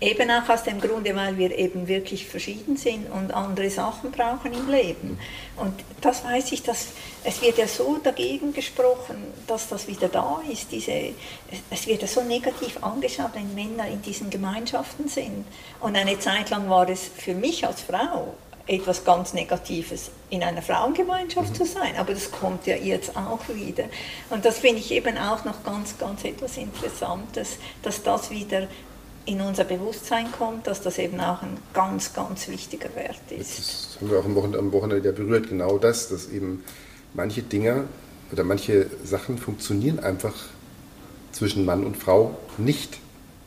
Speaker 3: Eben auch aus dem Grunde, weil wir eben wirklich verschieden sind und andere Sachen brauchen im Leben. Und das weiß ich, dass es wird ja so dagegen gesprochen, dass das wieder da ist. Diese, es wird ja so negativ angeschaut, wenn Männer in diesen Gemeinschaften sind. Und eine Zeit lang war es für mich als Frau etwas ganz Negatives, in einer Frauengemeinschaft zu sein. Aber das kommt ja jetzt auch wieder. Und das finde ich eben auch noch ganz, ganz etwas Interessantes, dass das wieder in unser Bewusstsein kommt, dass das eben auch ein ganz, ganz wichtiger Wert ist.
Speaker 4: Das haben wir auch am Wochenende, am Wochenende ja berührt, genau das, dass eben manche Dinge oder manche Sachen funktionieren einfach zwischen Mann und Frau nicht.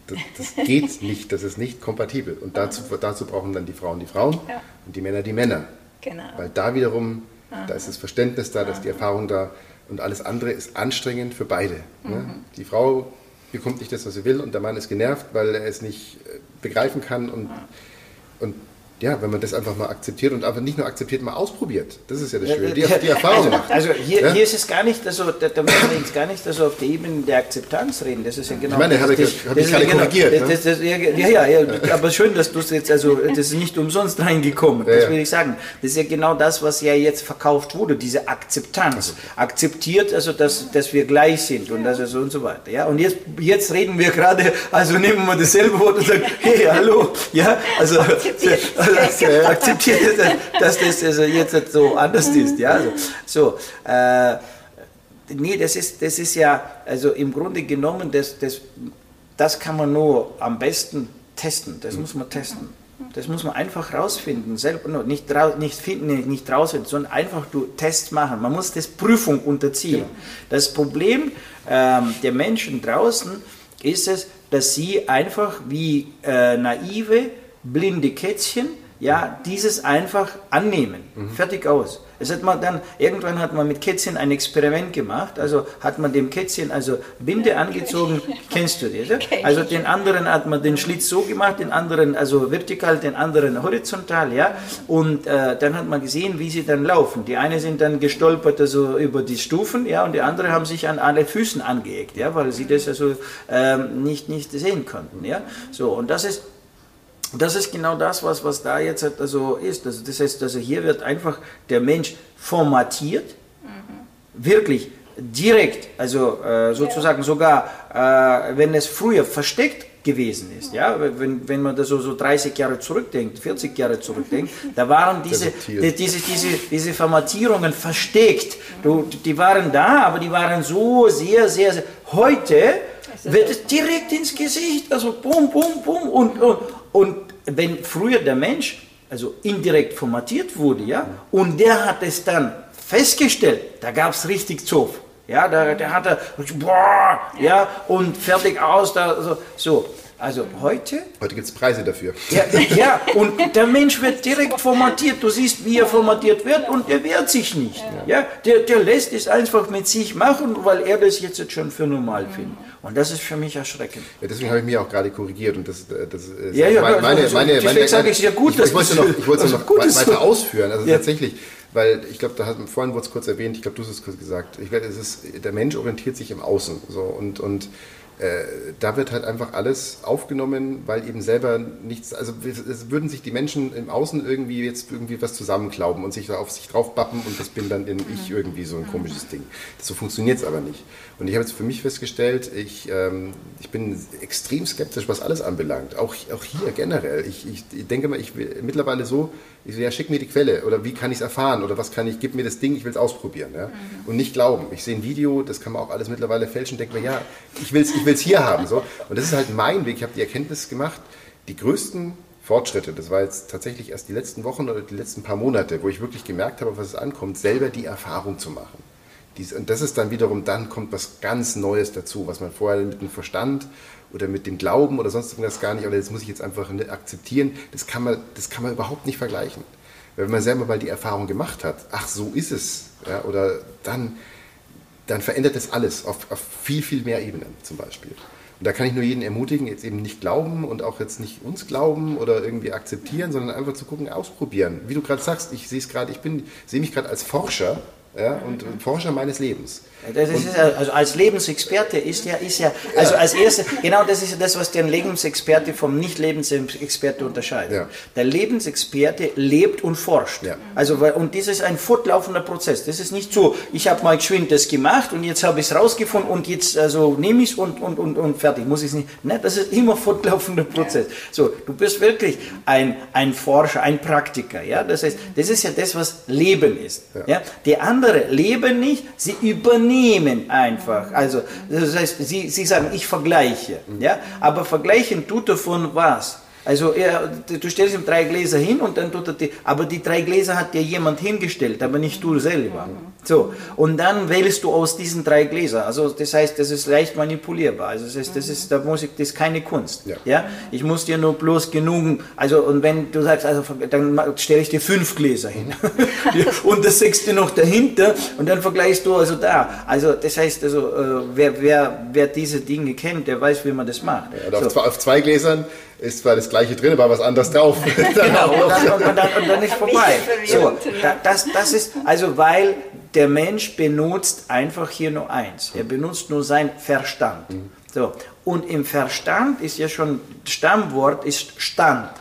Speaker 4: Das, das geht nicht, das ist nicht kompatibel. Und dazu, dazu brauchen dann die Frauen die Frauen ja. und die Männer die Männer. Genau. Weil da wiederum, Aha. da ist das Verständnis da, da ist die Erfahrung da und alles andere ist anstrengend für beide. Ne? Mhm. Ne? Die Frau bekommt nicht das, was sie will und der Mann ist genervt, weil er es nicht äh, begreifen kann und, und ja, wenn man das einfach mal akzeptiert und einfach nicht nur akzeptiert, mal ausprobiert. Das ist ja das Schöne. Die, die Erfahrung
Speaker 2: also,
Speaker 4: macht.
Speaker 2: Also hier, ja? hier ist es gar nicht, also, da, da müssen wir jetzt gar nicht also auf der Ebene der Akzeptanz reden. Das ist ja genau.
Speaker 4: Ich meine, habe ich, hab ich gerade genau, korrigiert. Das,
Speaker 2: ne? das, ja, ja, ja, aber schön, dass du es jetzt, also das ist nicht umsonst reingekommen. Das will ich sagen. Das ist ja genau das, was ja jetzt verkauft wurde, diese Akzeptanz. Also. Akzeptiert, also dass, dass wir gleich sind und das also und so weiter. Ja? Und jetzt, jetzt reden wir gerade, also nehmen wir dasselbe Wort und sagen, hey, hallo, ja, also akzeptiert, also, akzeptiert dass das also jetzt so anders ist. Ja, also, so. Äh, nee, das ist, das ist ja, also im Grunde genommen, das, das, das kann man nur am besten testen. Das muss man testen. Das muss man einfach rausfinden, selber nicht, nicht finden, nicht rausfinden, sondern einfach du Tests machen. Man muss das Prüfung unterziehen. Genau. Das Problem ähm, der Menschen draußen ist es, dass sie einfach wie äh, naive, blinde Kätzchen ja, dieses einfach annehmen. Mhm. Fertig aus. Es hat man dann, irgendwann hat man mit Kätzchen ein Experiment gemacht, also hat man dem Kätzchen also Binde angezogen, kennst du das? Ja? Also den anderen hat man den Schlitz so gemacht, den anderen also vertikal, den anderen horizontal, ja, und äh, dann hat man gesehen, wie sie dann laufen. Die eine sind dann gestolpert also über die Stufen, ja, und die andere haben sich an alle Füßen angeeckt, ja, weil sie das also ähm, nicht, nicht sehen konnten, ja. So, und das ist das ist genau das, was, was da jetzt also ist. Also das heißt, also hier wird einfach der Mensch formatiert, mhm. wirklich direkt, also äh, sozusagen ja. sogar, äh, wenn es früher versteckt gewesen ist, ja, wenn, wenn man da so, so 30 Jahre zurückdenkt, 40 Jahre zurückdenkt, da waren diese, die, diese, diese, diese Formatierungen versteckt, du, die waren da, aber die waren so sehr, sehr, sehr heute wird es direkt ins Gesicht, also bum, bum, bum und, und, und wenn früher der Mensch also indirekt formatiert wurde, ja, und der hat es dann festgestellt, da gab es richtig Zoff. Ja, da, der hatte, boah, ja, und fertig aus, da, so, so. Also heute.
Speaker 4: Heute gibt es Preise dafür.
Speaker 2: Ja, ja, und der Mensch wird direkt formatiert. Du siehst, wie er formatiert wird und er wehrt sich nicht. Ja. ja der, der lässt es einfach mit sich machen, weil er das jetzt schon für normal findet. Und das ist für mich erschreckend.
Speaker 4: Ja, deswegen habe ich mich auch gerade korrigiert und das, das
Speaker 2: ist ja, ja, meine, meine, also, meine, meine, sage ich ja gut,
Speaker 4: ich, ich wollte noch, ich wollte noch weiter ausführen. Also ja. tatsächlich, weil ich glaube, da hat, vorhin wurde es kurz erwähnt, ich glaube, du hast es kurz gesagt. Ich werde, es ist, der Mensch orientiert sich im Außen so und und äh, da wird halt einfach alles aufgenommen, weil eben selber nichts, also es würden sich die Menschen im Außen irgendwie jetzt irgendwie was zusammenklauben und sich da auf sich draufbappen und das bin dann in ich mhm. irgendwie so ein komisches Ding. So funktioniert es aber nicht. Und ich habe jetzt für mich festgestellt, ich, ähm, ich bin extrem skeptisch, was alles anbelangt. Auch, auch hier generell. Ich, ich, ich denke mal, ich will mittlerweile so, ich so, ja, schick mir die Quelle oder wie kann ich es erfahren oder was kann ich, gib mir das Ding, ich will es ausprobieren. Ja? Mhm. Und nicht glauben. Ich sehe ein Video, das kann man auch alles mittlerweile fälschen, denke mir, ja, ich will es ich will's hier haben. So. Und das ist halt mein Weg. Ich habe die Erkenntnis gemacht, die größten Fortschritte, das war jetzt tatsächlich erst die letzten Wochen oder die letzten paar Monate, wo ich wirklich gemerkt habe, was es ankommt, selber die Erfahrung zu machen. Dies, und das ist dann wiederum, dann kommt was ganz Neues dazu, was man vorher mit dem Verstand oder mit dem Glauben oder sonst irgendwas gar nicht, oder das muss ich jetzt einfach akzeptieren, das kann man, das kann man überhaupt nicht vergleichen. Wenn man selber mal die Erfahrung gemacht hat, ach, so ist es, ja, oder dann, dann verändert das alles auf, auf viel, viel mehr Ebenen zum Beispiel. Und da kann ich nur jeden ermutigen, jetzt eben nicht glauben und auch jetzt nicht uns glauben oder irgendwie akzeptieren, sondern einfach zu gucken, ausprobieren. Wie du gerade sagst, ich sehe es gerade, ich sehe mich gerade als Forscher ja, und Forscher meines Lebens.
Speaker 2: Das ist, also als Lebensexperte ist ja, ist ja, also als erste, genau das ist ja das, was den Lebensexperte vom Nicht-Lebensexperte unterscheidet. Ja. Der Lebensexperte lebt und forscht. Ja. Also, und das ist ein fortlaufender Prozess. Das ist nicht so, ich habe mal geschwind das gemacht und jetzt habe ich es rausgefunden und jetzt also nehme ich es und, und, und, und fertig, muss ich es nicht. Nein, das ist immer fortlaufender Prozess. So, du bist wirklich ein, ein Forscher, ein Praktiker. Ja? Das heißt, das ist ja das, was Leben ist. Ja. ja? Die anderen leben nicht, sie übernehmen nehmen einfach. Also, das heißt, Sie, Sie sagen, ich vergleiche. Ja? Aber vergleichen tut er von was? Also er, du stellst ihm drei Gläser hin und dann tut er die, aber die drei Gläser hat dir jemand hingestellt, aber nicht du selber. So, und dann wählst du aus diesen drei Gläsern. Also das heißt, das ist leicht manipulierbar. Also das ist, das ist, da muss ich, das ist keine Kunst. Ja. ja? Ich muss dir nur bloß genug, also und wenn du sagst, also dann stelle ich dir fünf Gläser hin. und das sechste noch dahinter und dann vergleichst du also da. Also das heißt, also äh, wer, wer, wer diese Dinge kennt, der weiß, wie man das macht.
Speaker 4: Ja, so. auf, zwei, auf zwei Gläsern ist zwar das gleiche drin, aber was anderes drauf.
Speaker 2: genau, und dann, und, dann, und dann ist vorbei. So, das, das ist, also weil der Mensch benutzt einfach hier nur eins. Er benutzt nur sein Verstand. Mhm. So. Und im Verstand ist ja schon, Stammwort ist Stand.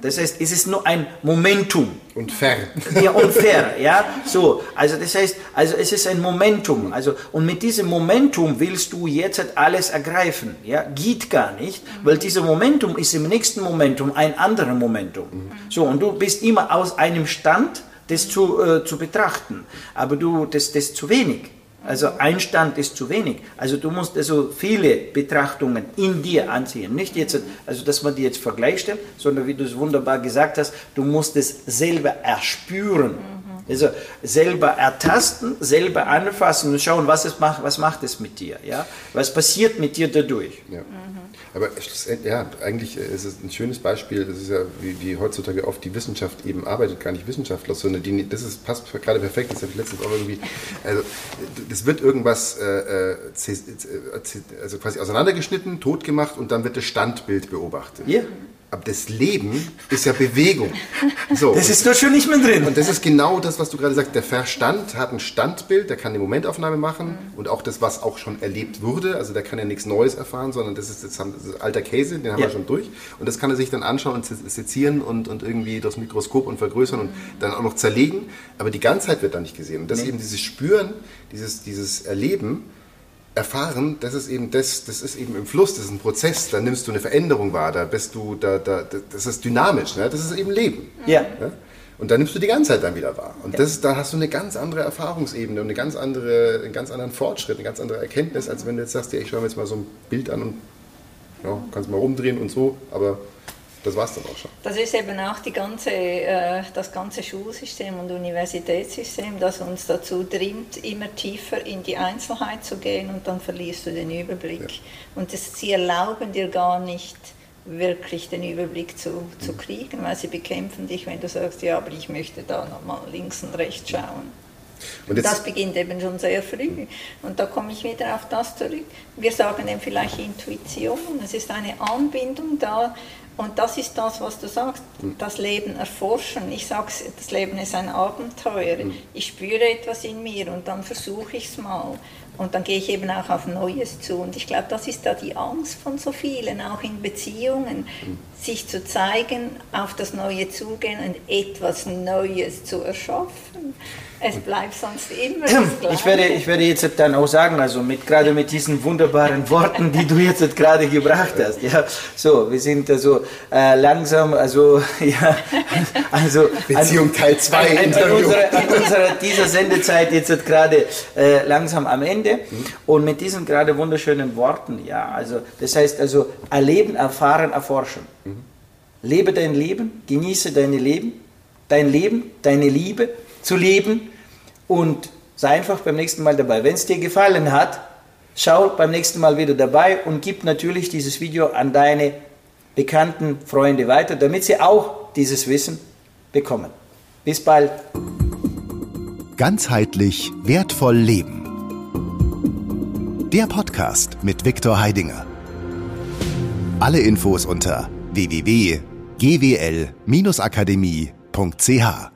Speaker 2: Das heißt, es ist nur ein Momentum.
Speaker 4: Und fair.
Speaker 2: Ja, und fair, ja. So, also das heißt, also es ist ein Momentum. Also, und mit diesem Momentum willst du jetzt alles ergreifen. Ja, geht gar nicht, weil dieses Momentum ist im nächsten Momentum ein anderes Momentum. So, und du bist immer aus einem Stand, das zu, äh, zu betrachten. Aber du, das, das zu wenig. Also ein Stand ist zu wenig. Also du musst also viele Betrachtungen in dir anziehen. Nicht jetzt, also dass man die jetzt Vergleich stellt, sondern wie du es wunderbar gesagt hast, du musst es selber erspüren. Mhm. Also selber ertasten, selber anfassen und schauen, was es macht, was macht es mit dir, ja? Was passiert mit dir dadurch?
Speaker 4: Ja. Mhm. Aber ja, eigentlich ist es ein schönes Beispiel. Es ist ja, wie, wie, heutzutage oft die Wissenschaft eben arbeitet, gar nicht Wissenschaftler, sondern die, das ist, passt gerade perfekt. Das habe ich letztens auch irgendwie. Also, das wird irgendwas äh, äh also quasi auseinandergeschnitten, totgemacht und dann wird das Standbild beobachtet.
Speaker 2: Ja.
Speaker 4: Aber das Leben ist ja Bewegung. So.
Speaker 2: Das ist doch schon nicht mehr drin.
Speaker 4: Und das ist genau das, was du gerade sagst. Der Verstand hat ein Standbild, der kann eine Momentaufnahme machen mhm. und auch das, was auch schon erlebt wurde. Also der kann ja nichts Neues erfahren, sondern das ist, das ist alter Käse, den haben ja. wir schon durch. Und das kann er sich dann anschauen und sezieren und, und irgendwie durchs Mikroskop und vergrößern und dann auch noch zerlegen. Aber die Ganzheit wird da nicht gesehen. Und das nee. eben dieses Spüren, dieses, dieses Erleben, erfahren, das ist eben das, das ist eben im Fluss, das ist ein Prozess, da nimmst du eine Veränderung wahr, da bist du, da, da, das ist dynamisch, ne? das ist eben Leben.
Speaker 2: Ja. Ne?
Speaker 4: Und dann nimmst du die ganze Zeit dann wieder wahr. Und das, da hast du eine ganz andere Erfahrungsebene und eine ganz andere, einen ganz anderen Fortschritt, eine ganz andere Erkenntnis, als wenn du jetzt sagst, ja, ich schaue mir jetzt mal so ein Bild an und ja, kannst mal rumdrehen und so, aber das war es dann auch schon.
Speaker 3: Das ist eben auch die ganze, äh, das ganze Schulsystem und Universitätssystem, das uns dazu dringt, immer tiefer in die Einzelheit zu gehen und dann verlierst du den Überblick. Ja. Und das, sie erlauben dir gar nicht, wirklich den Überblick zu, zu mhm. kriegen, weil sie bekämpfen dich, wenn du sagst, ja, aber ich möchte da nochmal links und rechts schauen. Und das beginnt eben schon sehr früh. Und da komme ich wieder auf das zurück. Wir sagen eben vielleicht Intuition. Es ist eine Anbindung da und das ist das, was du sagst, hm. das Leben erforschen. Ich sage, das Leben ist ein Abenteuer. Hm. Ich spüre etwas in mir und dann versuche ich es mal. Und dann gehe ich eben auch auf Neues zu. Und ich glaube, das ist da die Angst von so vielen, auch in Beziehungen, hm. sich zu zeigen, auf das Neue zugehen und etwas Neues zu erschaffen. Es bleibt sonst immer das
Speaker 2: Ich werde, ich werde jetzt dann auch sagen, also mit, gerade mit diesen wunderbaren Worten, die du jetzt gerade gebracht hast, ja, so, wir sind also äh, langsam, also, ja, also.
Speaker 4: Beziehung Teil 2
Speaker 2: an, an, an, unserer, an unserer, dieser Sendezeit jetzt gerade äh, langsam am Ende mhm. und mit diesen gerade wunderschönen Worten, ja, also, das heißt also, erleben, erfahren, erforschen. Mhm. Lebe dein Leben, genieße deine Leben, dein Leben, deine Liebe zu leben und sei einfach beim nächsten Mal dabei. Wenn es dir gefallen hat, schau beim nächsten Mal wieder dabei und gib natürlich dieses Video an deine bekannten Freunde weiter, damit sie auch dieses Wissen bekommen. Bis bald.
Speaker 1: Ganzheitlich wertvoll leben. Der Podcast mit Viktor Heidinger. Alle Infos unter www.gwl-akademie.ch